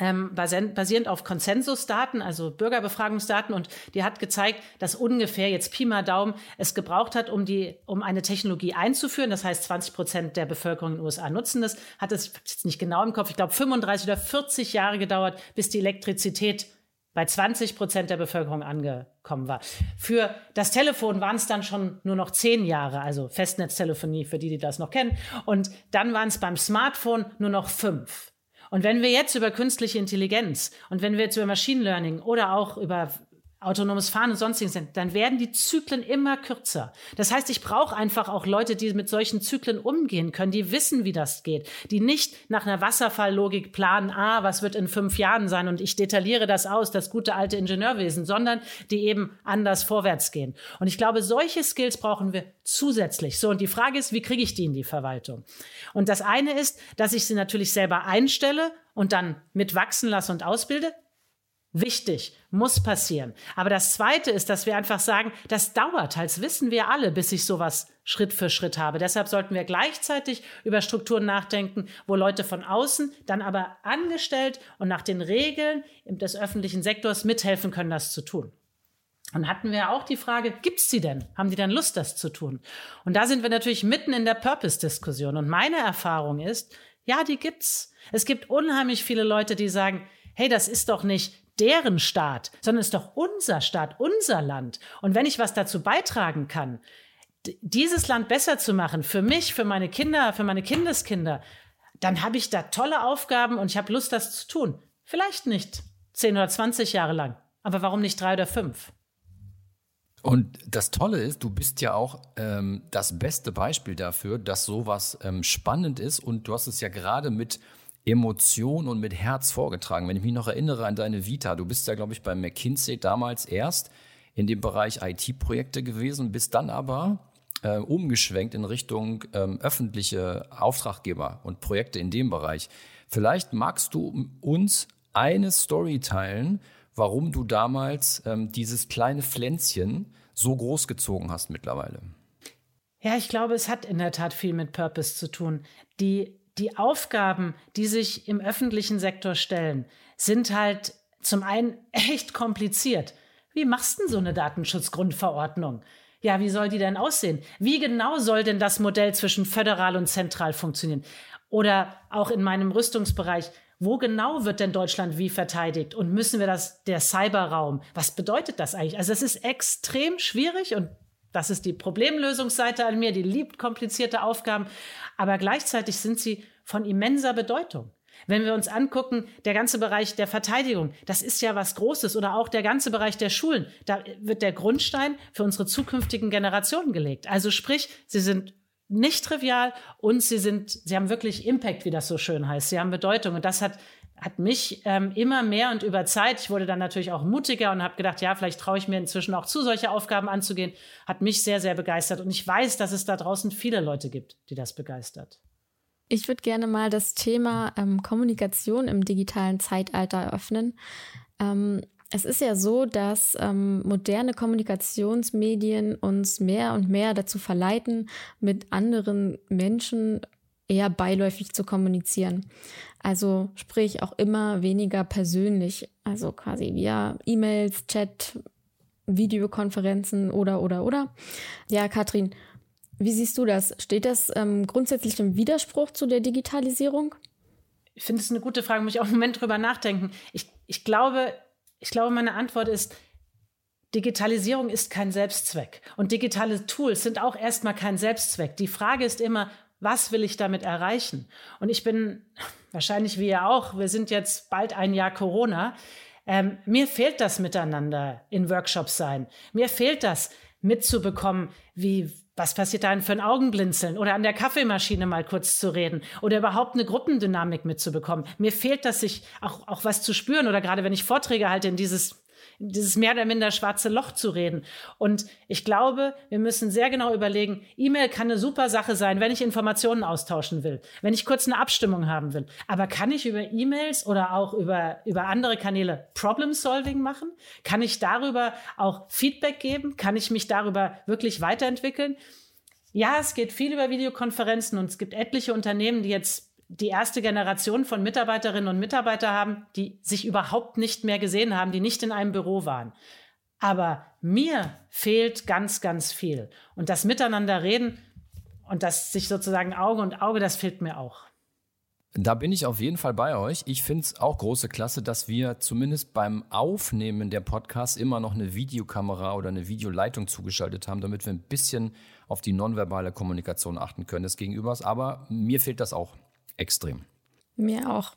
ähm, basierend auf Konsensusdaten, also Bürgerbefragungsdaten. Und die hat gezeigt, dass ungefähr jetzt Pi mal Daumen es gebraucht hat, um, die, um eine Technologie einzuführen. Das heißt, 20 Prozent der Bevölkerung in den USA nutzen das. Hat es jetzt nicht genau im Kopf, ich glaube 35 oder 40 Jahre gedauert, bis die Elektrizität bei 20 Prozent der Bevölkerung angekommen war. Für das Telefon waren es dann schon nur noch zehn Jahre, also Festnetztelefonie für die, die das noch kennen. Und dann waren es beim Smartphone nur noch fünf. Und wenn wir jetzt über künstliche Intelligenz und wenn wir jetzt über Machine Learning oder auch über autonomes Fahren und sonstiges sind, dann werden die Zyklen immer kürzer. Das heißt, ich brauche einfach auch Leute, die mit solchen Zyklen umgehen können, die wissen, wie das geht, die nicht nach einer Wasserfalllogik planen, ah, was wird in fünf Jahren sein und ich detailliere das aus, das gute alte Ingenieurwesen, sondern die eben anders vorwärts gehen. Und ich glaube, solche Skills brauchen wir zusätzlich. So, und die Frage ist, wie kriege ich die in die Verwaltung? Und das eine ist, dass ich sie natürlich selber einstelle und dann mitwachsen lasse und ausbilde. Wichtig, muss passieren. Aber das Zweite ist, dass wir einfach sagen, das dauert, als wissen wir alle, bis ich sowas Schritt für Schritt habe. Deshalb sollten wir gleichzeitig über Strukturen nachdenken, wo Leute von außen dann aber angestellt und nach den Regeln des öffentlichen Sektors mithelfen können, das zu tun. Und hatten wir auch die Frage, gibt's sie denn? Haben die denn Lust, das zu tun? Und da sind wir natürlich mitten in der Purpose-Diskussion. Und meine Erfahrung ist, ja, die gibt's. Es gibt unheimlich viele Leute, die sagen, hey, das ist doch nicht deren Staat, sondern es ist doch unser Staat, unser Land. Und wenn ich was dazu beitragen kann, dieses Land besser zu machen, für mich, für meine Kinder, für meine Kindeskinder, dann habe ich da tolle Aufgaben und ich habe Lust, das zu tun. Vielleicht nicht 10 oder 20 Jahre lang, aber warum nicht drei oder fünf? Und das Tolle ist, du bist ja auch ähm, das beste Beispiel dafür, dass sowas ähm, spannend ist. Und du hast es ja gerade mit Emotion und mit Herz vorgetragen. Wenn ich mich noch erinnere an deine Vita, du bist ja, glaube ich, bei McKinsey damals erst in dem Bereich IT-Projekte gewesen, bist dann aber äh, umgeschwenkt in Richtung ähm, öffentliche Auftraggeber und Projekte in dem Bereich. Vielleicht magst du uns eine Story teilen, warum du damals ähm, dieses kleine Pflänzchen so groß gezogen hast mittlerweile. Ja, ich glaube, es hat in der Tat viel mit Purpose zu tun. Die, die Aufgaben, die sich im öffentlichen Sektor stellen, sind halt zum einen echt kompliziert. Wie machst du denn so eine Datenschutzgrundverordnung? Ja, wie soll die denn aussehen? Wie genau soll denn das Modell zwischen föderal und zentral funktionieren? Oder auch in meinem Rüstungsbereich, wo genau wird denn Deutschland wie verteidigt? Und müssen wir das, der Cyberraum, was bedeutet das eigentlich? Also es ist extrem schwierig und das ist die Problemlösungsseite an mir, die liebt komplizierte Aufgaben, aber gleichzeitig sind sie von immenser Bedeutung. Wenn wir uns angucken, der ganze Bereich der Verteidigung, das ist ja was Großes oder auch der ganze Bereich der Schulen, da wird der Grundstein für unsere zukünftigen Generationen gelegt. Also sprich, sie sind nicht trivial und sie sind, sie haben wirklich Impact, wie das so schön heißt. Sie haben Bedeutung und das hat hat mich ähm, immer mehr und über Zeit, ich wurde dann natürlich auch mutiger und habe gedacht, ja, vielleicht traue ich mir inzwischen auch zu, solche Aufgaben anzugehen, hat mich sehr, sehr begeistert. Und ich weiß, dass es da draußen viele Leute gibt, die das begeistert. Ich würde gerne mal das Thema ähm, Kommunikation im digitalen Zeitalter eröffnen. Ähm, es ist ja so, dass ähm, moderne Kommunikationsmedien uns mehr und mehr dazu verleiten, mit anderen Menschen eher beiläufig zu kommunizieren. Also sprich auch immer weniger persönlich, also quasi via E-Mails, Chat, Videokonferenzen oder oder oder. Ja, Katrin, wie siehst du das? Steht das ähm, grundsätzlich im Widerspruch zu der Digitalisierung? Ich finde es eine gute Frage, muss ich auch einen Moment drüber nachdenken. Ich, ich, glaube, ich glaube, meine Antwort ist, Digitalisierung ist kein Selbstzweck. Und digitale Tools sind auch erstmal kein Selbstzweck. Die Frage ist immer, was will ich damit erreichen? Und ich bin wahrscheinlich wie ihr auch, wir sind jetzt bald ein Jahr Corona. Ähm, mir fehlt das Miteinander in Workshops sein. Mir fehlt das mitzubekommen, wie was passiert da für ein Augenblinzeln oder an der Kaffeemaschine mal kurz zu reden oder überhaupt eine Gruppendynamik mitzubekommen. Mir fehlt das, sich auch, auch was zu spüren oder gerade wenn ich Vorträge halte in dieses dieses mehr oder minder schwarze Loch zu reden. Und ich glaube, wir müssen sehr genau überlegen, E-Mail kann eine super Sache sein, wenn ich Informationen austauschen will, wenn ich kurz eine Abstimmung haben will. Aber kann ich über E-Mails oder auch über, über andere Kanäle Problem-Solving machen? Kann ich darüber auch Feedback geben? Kann ich mich darüber wirklich weiterentwickeln? Ja, es geht viel über Videokonferenzen und es gibt etliche Unternehmen, die jetzt die erste Generation von Mitarbeiterinnen und Mitarbeitern haben, die sich überhaupt nicht mehr gesehen haben, die nicht in einem Büro waren. Aber mir fehlt ganz, ganz viel. Und das Miteinander reden und das sich sozusagen Auge und Auge, das fehlt mir auch. Da bin ich auf jeden Fall bei euch. Ich finde es auch große Klasse, dass wir zumindest beim Aufnehmen der Podcasts immer noch eine Videokamera oder eine Videoleitung zugeschaltet haben, damit wir ein bisschen auf die nonverbale Kommunikation achten können des Gegenübers. Aber mir fehlt das auch extrem. Mir auch.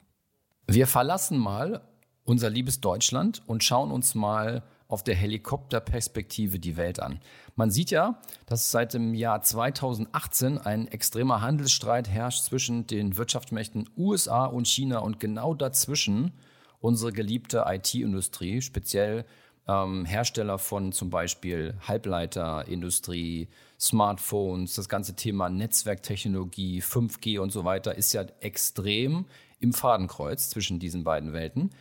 Wir verlassen mal unser liebes Deutschland und schauen uns mal auf der Helikopterperspektive die Welt an. Man sieht ja, dass seit dem Jahr 2018 ein extremer Handelsstreit herrscht zwischen den Wirtschaftsmächten USA und China und genau dazwischen unsere geliebte IT-Industrie, speziell ähm, Hersteller von zum Beispiel Halbleiterindustrie, Smartphones, das ganze Thema Netzwerktechnologie, 5G und so weiter ist ja extrem im Fadenkreuz zwischen diesen beiden Welten.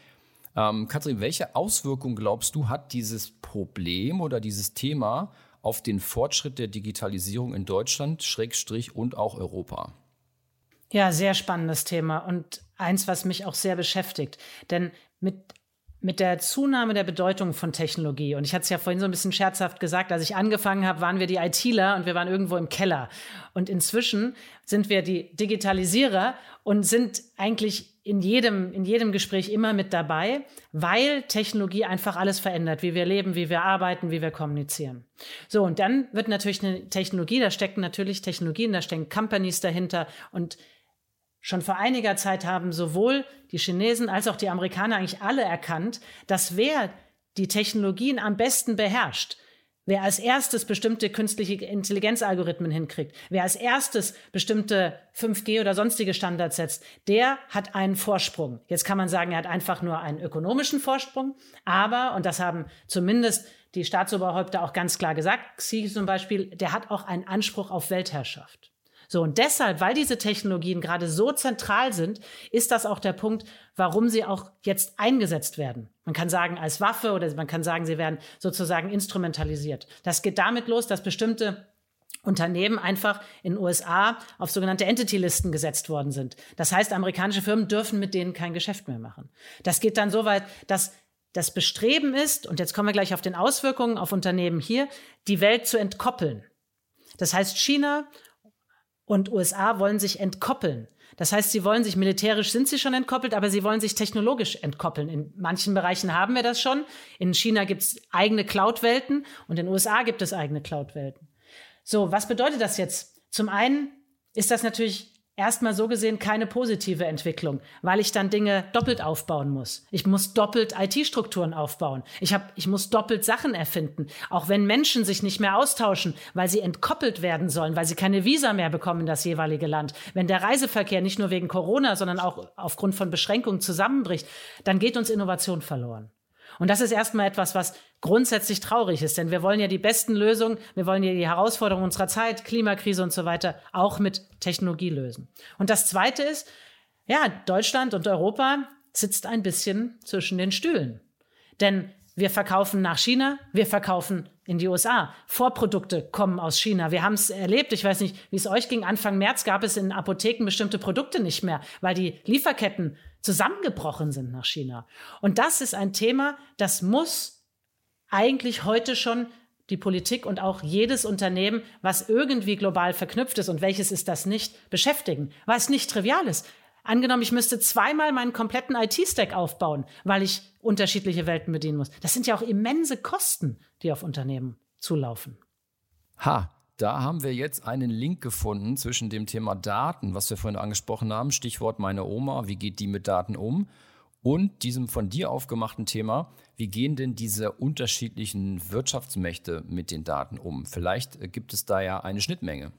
Ähm, Katrin, welche Auswirkungen glaubst du, hat dieses Problem oder dieses Thema auf den Fortschritt der Digitalisierung in Deutschland, Schrägstrich und auch Europa? Ja, sehr spannendes Thema und eins, was mich auch sehr beschäftigt. Denn mit mit der Zunahme der Bedeutung von Technologie, und ich hatte es ja vorhin so ein bisschen scherzhaft gesagt, als ich angefangen habe, waren wir die ITler und wir waren irgendwo im Keller. Und inzwischen sind wir die Digitalisierer und sind eigentlich in jedem, in jedem Gespräch immer mit dabei, weil Technologie einfach alles verändert, wie wir leben, wie wir arbeiten, wie wir kommunizieren. So, und dann wird natürlich eine Technologie, da stecken natürlich Technologien, da stecken Companies dahinter und Schon vor einiger Zeit haben sowohl die Chinesen als auch die Amerikaner eigentlich alle erkannt, dass wer die Technologien am besten beherrscht, Wer als erstes bestimmte künstliche Intelligenzalgorithmen hinkriegt, wer als erstes bestimmte 5G oder sonstige Standards setzt, der hat einen Vorsprung. Jetzt kann man sagen, er hat einfach nur einen ökonomischen Vorsprung, aber, und das haben zumindest die Staatsoberhäupter auch ganz klar gesagt, Xi zum Beispiel, der hat auch einen Anspruch auf Weltherrschaft. So, und deshalb, weil diese Technologien gerade so zentral sind, ist das auch der Punkt, warum sie auch jetzt eingesetzt werden. Man kann sagen als Waffe oder man kann sagen, sie werden sozusagen instrumentalisiert. Das geht damit los, dass bestimmte Unternehmen einfach in den USA auf sogenannte Entity-Listen gesetzt worden sind. Das heißt, amerikanische Firmen dürfen mit denen kein Geschäft mehr machen. Das geht dann so weit, dass das Bestreben ist, und jetzt kommen wir gleich auf den Auswirkungen auf Unternehmen hier, die Welt zu entkoppeln. Das heißt, China und USA wollen sich entkoppeln. Das heißt, sie wollen sich militärisch sind sie schon entkoppelt, aber sie wollen sich technologisch entkoppeln. In manchen Bereichen haben wir das schon. In China gibt es eigene Cloud-Welten und in den USA gibt es eigene Cloud-Welten. So, was bedeutet das jetzt? Zum einen ist das natürlich erstmal so gesehen keine positive Entwicklung, weil ich dann Dinge doppelt aufbauen muss. Ich muss doppelt IT-Strukturen aufbauen. Ich, hab, ich muss doppelt Sachen erfinden. Auch wenn Menschen sich nicht mehr austauschen, weil sie entkoppelt werden sollen, weil sie keine Visa mehr bekommen in das jeweilige Land. Wenn der Reiseverkehr nicht nur wegen Corona, sondern auch aufgrund von Beschränkungen zusammenbricht, dann geht uns Innovation verloren. Und das ist erstmal etwas, was grundsätzlich traurig ist, denn wir wollen ja die besten Lösungen, wir wollen ja die Herausforderungen unserer Zeit, Klimakrise und so weiter, auch mit Technologie lösen. Und das Zweite ist, ja, Deutschland und Europa sitzt ein bisschen zwischen den Stühlen. Denn wir verkaufen nach China, wir verkaufen in die USA. Vorprodukte kommen aus China. Wir haben es erlebt, ich weiß nicht, wie es euch ging. Anfang März gab es in Apotheken bestimmte Produkte nicht mehr, weil die Lieferketten zusammengebrochen sind nach China. Und das ist ein Thema, das muss eigentlich heute schon die Politik und auch jedes Unternehmen, was irgendwie global verknüpft ist und welches ist das nicht, beschäftigen, weil es nicht trivial ist. Angenommen, ich müsste zweimal meinen kompletten IT-Stack aufbauen, weil ich unterschiedliche Welten bedienen muss. Das sind ja auch immense Kosten, die auf Unternehmen zulaufen. Ha, da haben wir jetzt einen Link gefunden zwischen dem Thema Daten, was wir vorhin angesprochen haben, Stichwort meine Oma, wie geht die mit Daten um, und diesem von dir aufgemachten Thema, wie gehen denn diese unterschiedlichen Wirtschaftsmächte mit den Daten um? Vielleicht gibt es da ja eine Schnittmenge.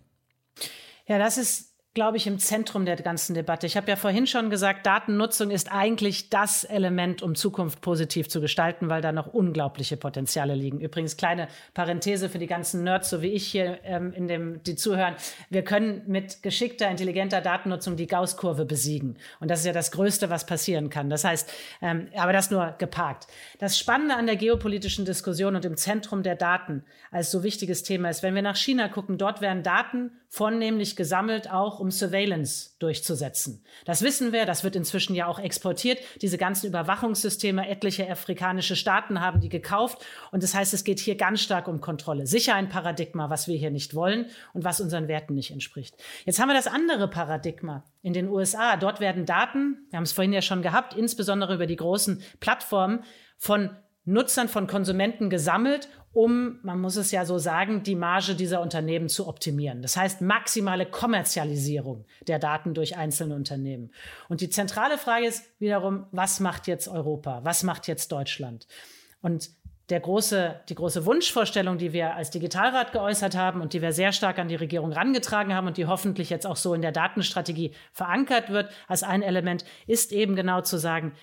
Ja, das ist glaube ich, im Zentrum der ganzen Debatte. Ich habe ja vorhin schon gesagt, Datennutzung ist eigentlich das Element, um Zukunft positiv zu gestalten, weil da noch unglaubliche Potenziale liegen. Übrigens, kleine Parenthese für die ganzen Nerds, so wie ich hier ähm, in dem, die zuhören. Wir können mit geschickter, intelligenter Datennutzung die Gauss-Kurve besiegen. Und das ist ja das Größte, was passieren kann. Das heißt, ähm, aber das nur geparkt. Das Spannende an der geopolitischen Diskussion und im Zentrum der Daten als so wichtiges Thema ist, wenn wir nach China gucken, dort werden Daten vornehmlich gesammelt, auch um Surveillance durchzusetzen. Das wissen wir, das wird inzwischen ja auch exportiert. Diese ganzen Überwachungssysteme, etliche afrikanische Staaten haben die gekauft. Und das heißt, es geht hier ganz stark um Kontrolle. Sicher ein Paradigma, was wir hier nicht wollen und was unseren Werten nicht entspricht. Jetzt haben wir das andere Paradigma in den USA. Dort werden Daten, wir haben es vorhin ja schon gehabt, insbesondere über die großen Plattformen, von Nutzern, von Konsumenten gesammelt um, man muss es ja so sagen, die Marge dieser Unternehmen zu optimieren. Das heißt maximale Kommerzialisierung der Daten durch einzelne Unternehmen. Und die zentrale Frage ist wiederum, was macht jetzt Europa? Was macht jetzt Deutschland? Und der große, die große Wunschvorstellung, die wir als Digitalrat geäußert haben und die wir sehr stark an die Regierung rangetragen haben und die hoffentlich jetzt auch so in der Datenstrategie verankert wird als ein Element, ist eben genau zu sagen,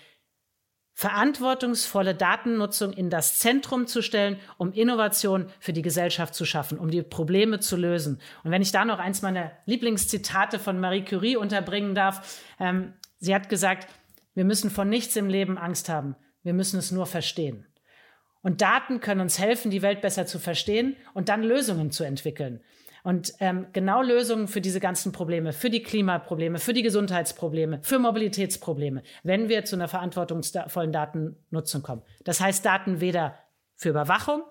verantwortungsvolle Datennutzung in das Zentrum zu stellen, um Innovation für die Gesellschaft zu schaffen, um die Probleme zu lösen. Und wenn ich da noch eins meiner Lieblingszitate von Marie Curie unterbringen darf, ähm, sie hat gesagt, wir müssen von nichts im Leben Angst haben, wir müssen es nur verstehen. Und Daten können uns helfen, die Welt besser zu verstehen und dann Lösungen zu entwickeln. Und ähm, genau Lösungen für diese ganzen Probleme, für die Klimaprobleme, für die Gesundheitsprobleme, für Mobilitätsprobleme, wenn wir zu einer verantwortungsvollen Datennutzung kommen. Das heißt Daten weder für Überwachung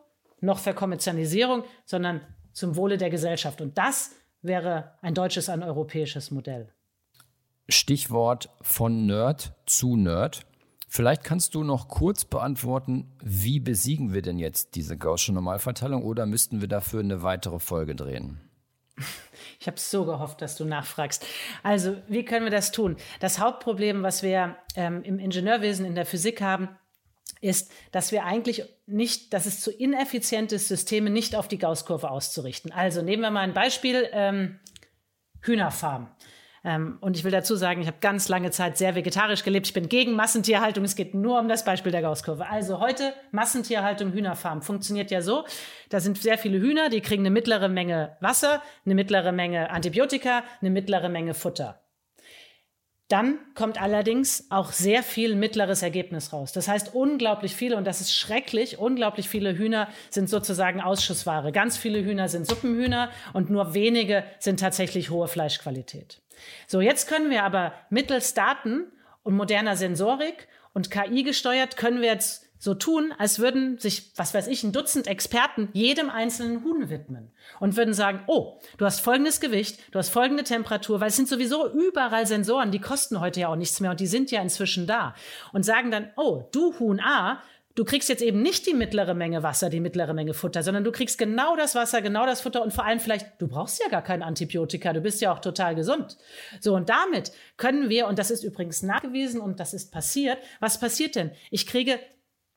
noch für Kommerzialisierung, sondern zum Wohle der Gesellschaft. Und das wäre ein deutsches, ein europäisches Modell. Stichwort von Nerd zu Nerd. Vielleicht kannst du noch kurz beantworten, wie besiegen wir denn jetzt diese Gaußsche Normalverteilung oder müssten wir dafür eine weitere Folge drehen? Ich habe so gehofft, dass du nachfragst. Also, wie können wir das tun? Das Hauptproblem, was wir ähm, im Ingenieurwesen, in der Physik haben, ist, dass wir eigentlich nicht, dass es zu ineffizient ist, Systeme nicht auf die Gaußkurve auszurichten. Also nehmen wir mal ein Beispiel, ähm, Hühnerfarm. Ähm, und ich will dazu sagen, ich habe ganz lange Zeit sehr vegetarisch gelebt. Ich bin gegen Massentierhaltung. Es geht nur um das Beispiel der Gaußkurve. Also heute Massentierhaltung, Hühnerfarm. Funktioniert ja so. Da sind sehr viele Hühner, die kriegen eine mittlere Menge Wasser, eine mittlere Menge Antibiotika, eine mittlere Menge Futter. Dann kommt allerdings auch sehr viel mittleres Ergebnis raus. Das heißt, unglaublich viele, und das ist schrecklich, unglaublich viele Hühner sind sozusagen Ausschussware. Ganz viele Hühner sind Suppenhühner und nur wenige sind tatsächlich hohe Fleischqualität. So, jetzt können wir aber mittels Daten und moderner Sensorik und KI gesteuert, können wir jetzt so tun, als würden sich, was weiß ich, ein Dutzend Experten jedem einzelnen Huhn widmen und würden sagen, oh, du hast folgendes Gewicht, du hast folgende Temperatur, weil es sind sowieso überall Sensoren, die kosten heute ja auch nichts mehr und die sind ja inzwischen da und sagen dann, oh, du Huhn A, du kriegst jetzt eben nicht die mittlere Menge Wasser, die mittlere Menge Futter, sondern du kriegst genau das Wasser, genau das Futter und vor allem vielleicht, du brauchst ja gar kein Antibiotika, du bist ja auch total gesund. So, und damit können wir, und das ist übrigens nachgewiesen und das ist passiert, was passiert denn? Ich kriege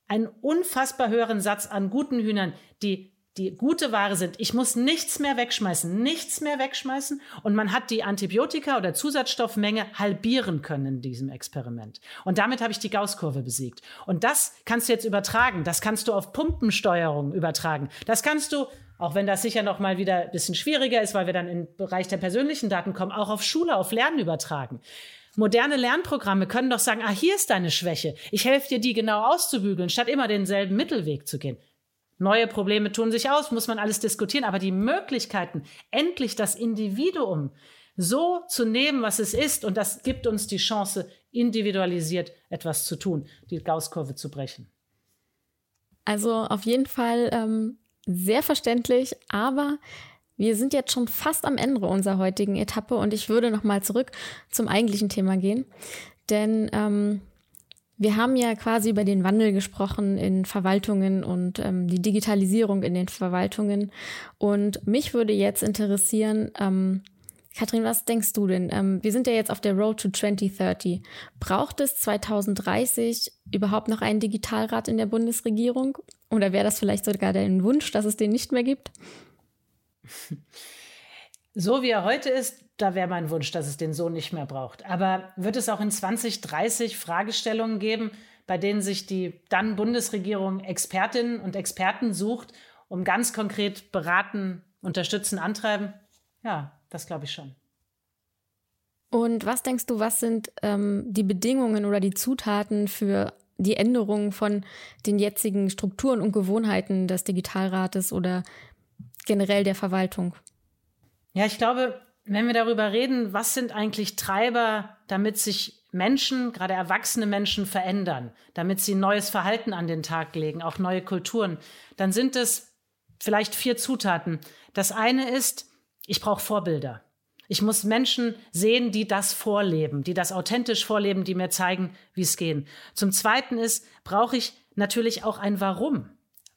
einen unfassbar höheren Satz an guten Hühnern, die die gute Ware sind. Ich muss nichts mehr wegschmeißen, nichts mehr wegschmeißen. Und man hat die Antibiotika oder Zusatzstoffmenge halbieren können in diesem Experiment. Und damit habe ich die Gaußkurve besiegt. Und das kannst du jetzt übertragen. Das kannst du auf Pumpensteuerung übertragen. Das kannst du, auch wenn das sicher noch mal wieder ein bisschen schwieriger ist, weil wir dann im Bereich der persönlichen Daten kommen, auch auf Schule, auf Lernen übertragen. Moderne Lernprogramme können doch sagen, ah, hier ist deine Schwäche. Ich helfe dir, die genau auszubügeln, statt immer denselben Mittelweg zu gehen. Neue Probleme tun sich aus, muss man alles diskutieren, aber die Möglichkeiten, endlich das Individuum so zu nehmen, was es ist, und das gibt uns die Chance, individualisiert etwas zu tun, die Gaußkurve zu brechen. Also auf jeden Fall ähm, sehr verständlich, aber wir sind jetzt schon fast am Ende unserer heutigen Etappe und ich würde noch mal zurück zum eigentlichen Thema gehen, denn ähm, wir haben ja quasi über den Wandel gesprochen in Verwaltungen und ähm, die Digitalisierung in den Verwaltungen. Und mich würde jetzt interessieren, ähm, Kathrin, was denkst du denn? Ähm, wir sind ja jetzt auf der Road to 2030. Braucht es 2030 überhaupt noch einen Digitalrat in der Bundesregierung? Oder wäre das vielleicht sogar dein Wunsch, dass es den nicht mehr gibt? So wie er heute ist, da wäre mein Wunsch, dass es den so nicht mehr braucht. Aber wird es auch in 2030 Fragestellungen geben, bei denen sich die dann Bundesregierung Expertinnen und Experten sucht, um ganz konkret beraten, unterstützen, antreiben? Ja, das glaube ich schon. Und was denkst du, was sind ähm, die Bedingungen oder die Zutaten für die Änderung von den jetzigen Strukturen und Gewohnheiten des Digitalrates oder generell der Verwaltung? Ja, ich glaube, wenn wir darüber reden, was sind eigentlich Treiber, damit sich Menschen, gerade erwachsene Menschen, verändern, damit sie neues Verhalten an den Tag legen, auch neue Kulturen, dann sind es vielleicht vier Zutaten. Das eine ist, ich brauche Vorbilder. Ich muss Menschen sehen, die das vorleben, die das authentisch vorleben, die mir zeigen, wie es geht. Zum Zweiten ist, brauche ich natürlich auch ein Warum.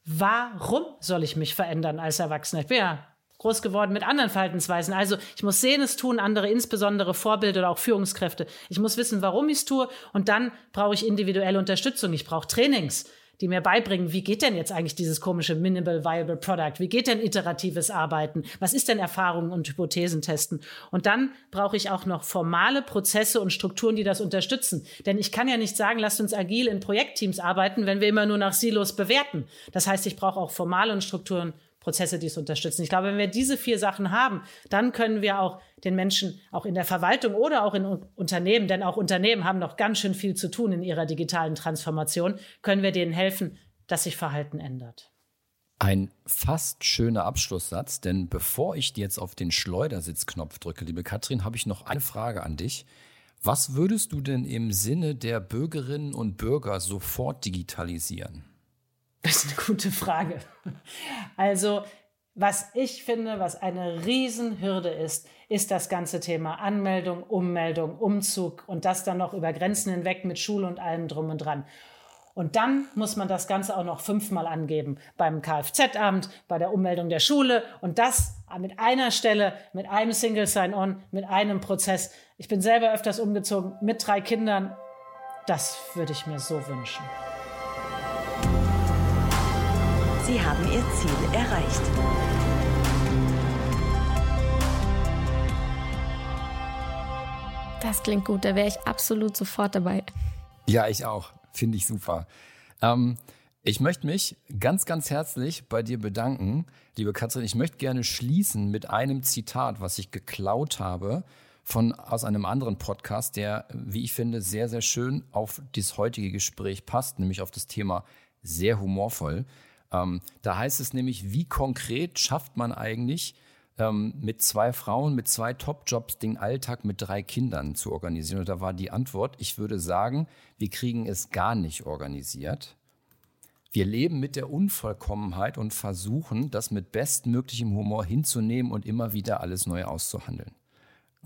Warum soll ich mich verändern als Erwachsener? Ich bin ja groß geworden mit anderen Verhaltensweisen. Also ich muss sehen, es tun andere, insbesondere Vorbilder oder auch Führungskräfte. Ich muss wissen, warum ich es tue und dann brauche ich individuelle Unterstützung. Ich brauche Trainings die mir beibringen, wie geht denn jetzt eigentlich dieses komische Minimal Viable Product? Wie geht denn iteratives Arbeiten? Was ist denn Erfahrungen und Hypothesen testen? Und dann brauche ich auch noch formale Prozesse und Strukturen, die das unterstützen. Denn ich kann ja nicht sagen, lasst uns agil in Projektteams arbeiten, wenn wir immer nur nach Silos bewerten. Das heißt, ich brauche auch formale und Strukturen Prozesse, die es unterstützen. Ich glaube, wenn wir diese vier Sachen haben, dann können wir auch den Menschen auch in der Verwaltung oder auch in Unternehmen, denn auch Unternehmen haben noch ganz schön viel zu tun in ihrer digitalen Transformation, können wir denen helfen, dass sich Verhalten ändert. Ein fast schöner Abschlusssatz, denn bevor ich jetzt auf den Schleudersitzknopf drücke, liebe Katrin, habe ich noch eine Frage an dich. Was würdest du denn im Sinne der Bürgerinnen und Bürger sofort digitalisieren? Das ist eine gute Frage. Also, was ich finde, was eine Riesenhürde ist, ist das ganze Thema Anmeldung, Ummeldung, Umzug und das dann noch über Grenzen hinweg mit Schule und allem drum und dran. Und dann muss man das Ganze auch noch fünfmal angeben. Beim Kfz-Amt, bei der Ummeldung der Schule und das mit einer Stelle, mit einem Single Sign-On, mit einem Prozess. Ich bin selber öfters umgezogen mit drei Kindern. Das würde ich mir so wünschen. Sie haben Ihr Ziel erreicht. Das klingt gut, da wäre ich absolut sofort dabei. Ja, ich auch. Finde ich super. Ähm, ich möchte mich ganz, ganz herzlich bei dir bedanken, liebe Katrin. Ich möchte gerne schließen mit einem Zitat, was ich geklaut habe von, aus einem anderen Podcast, der, wie ich finde, sehr, sehr schön auf das heutige Gespräch passt, nämlich auf das Thema sehr humorvoll. Ähm, da heißt es nämlich, wie konkret schafft man eigentlich ähm, mit zwei Frauen, mit zwei Top-Jobs den Alltag mit drei Kindern zu organisieren? Und da war die Antwort, ich würde sagen, wir kriegen es gar nicht organisiert. Wir leben mit der Unvollkommenheit und versuchen, das mit bestmöglichem Humor hinzunehmen und immer wieder alles neu auszuhandeln.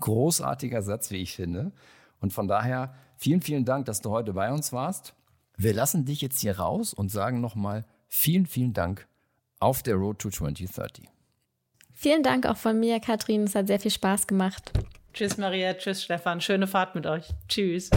Großartiger Satz, wie ich finde. Und von daher vielen, vielen Dank, dass du heute bei uns warst. Wir lassen dich jetzt hier raus und sagen nochmal vielen, vielen Dank auf der Road to 2030. Vielen Dank auch von mir, Katrin. Es hat sehr viel Spaß gemacht. Tschüss, Maria. Tschüss, Stefan. Schöne Fahrt mit euch. Tschüss.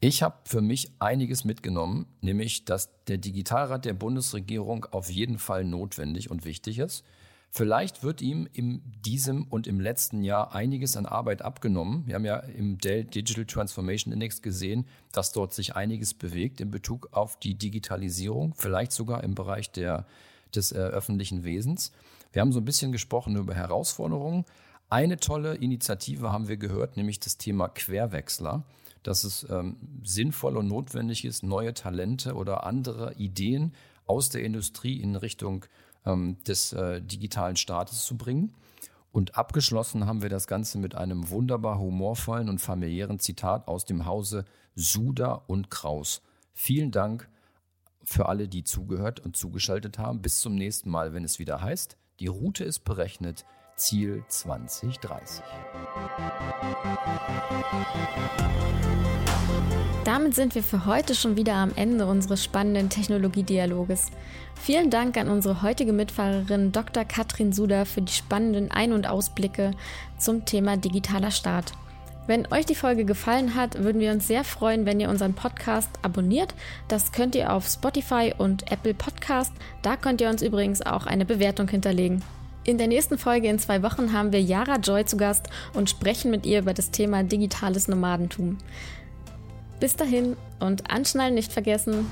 Ich habe für mich einiges mitgenommen, nämlich, dass der Digitalrat der Bundesregierung auf jeden Fall notwendig und wichtig ist. Vielleicht wird ihm in diesem und im letzten Jahr einiges an Arbeit abgenommen. Wir haben ja im Dell Digital Transformation Index gesehen, dass dort sich einiges bewegt in Bezug auf die Digitalisierung, vielleicht sogar im Bereich der, des äh, öffentlichen Wesens. Wir haben so ein bisschen gesprochen über Herausforderungen. Eine tolle Initiative haben wir gehört, nämlich das Thema Querwechsler, dass es ähm, sinnvoll und notwendig ist, neue Talente oder andere Ideen aus der Industrie in Richtung ähm, des äh, digitalen Staates zu bringen. Und abgeschlossen haben wir das Ganze mit einem wunderbar humorvollen und familiären Zitat aus dem Hause Suda und Kraus. Vielen Dank für alle, die zugehört und zugeschaltet haben. Bis zum nächsten Mal, wenn es wieder heißt, die Route ist berechnet, Ziel 2030. Damit sind wir für heute schon wieder am Ende unseres spannenden Technologiedialoges. Vielen Dank an unsere heutige Mitfahrerin Dr. Katrin Suda für die spannenden Ein- und Ausblicke zum Thema digitaler Staat. Wenn euch die Folge gefallen hat, würden wir uns sehr freuen, wenn ihr unseren Podcast abonniert. Das könnt ihr auf Spotify und Apple Podcast. Da könnt ihr uns übrigens auch eine Bewertung hinterlegen. In der nächsten Folge in zwei Wochen haben wir Yara Joy zu Gast und sprechen mit ihr über das Thema digitales Nomadentum. Bis dahin und anschnallen nicht vergessen.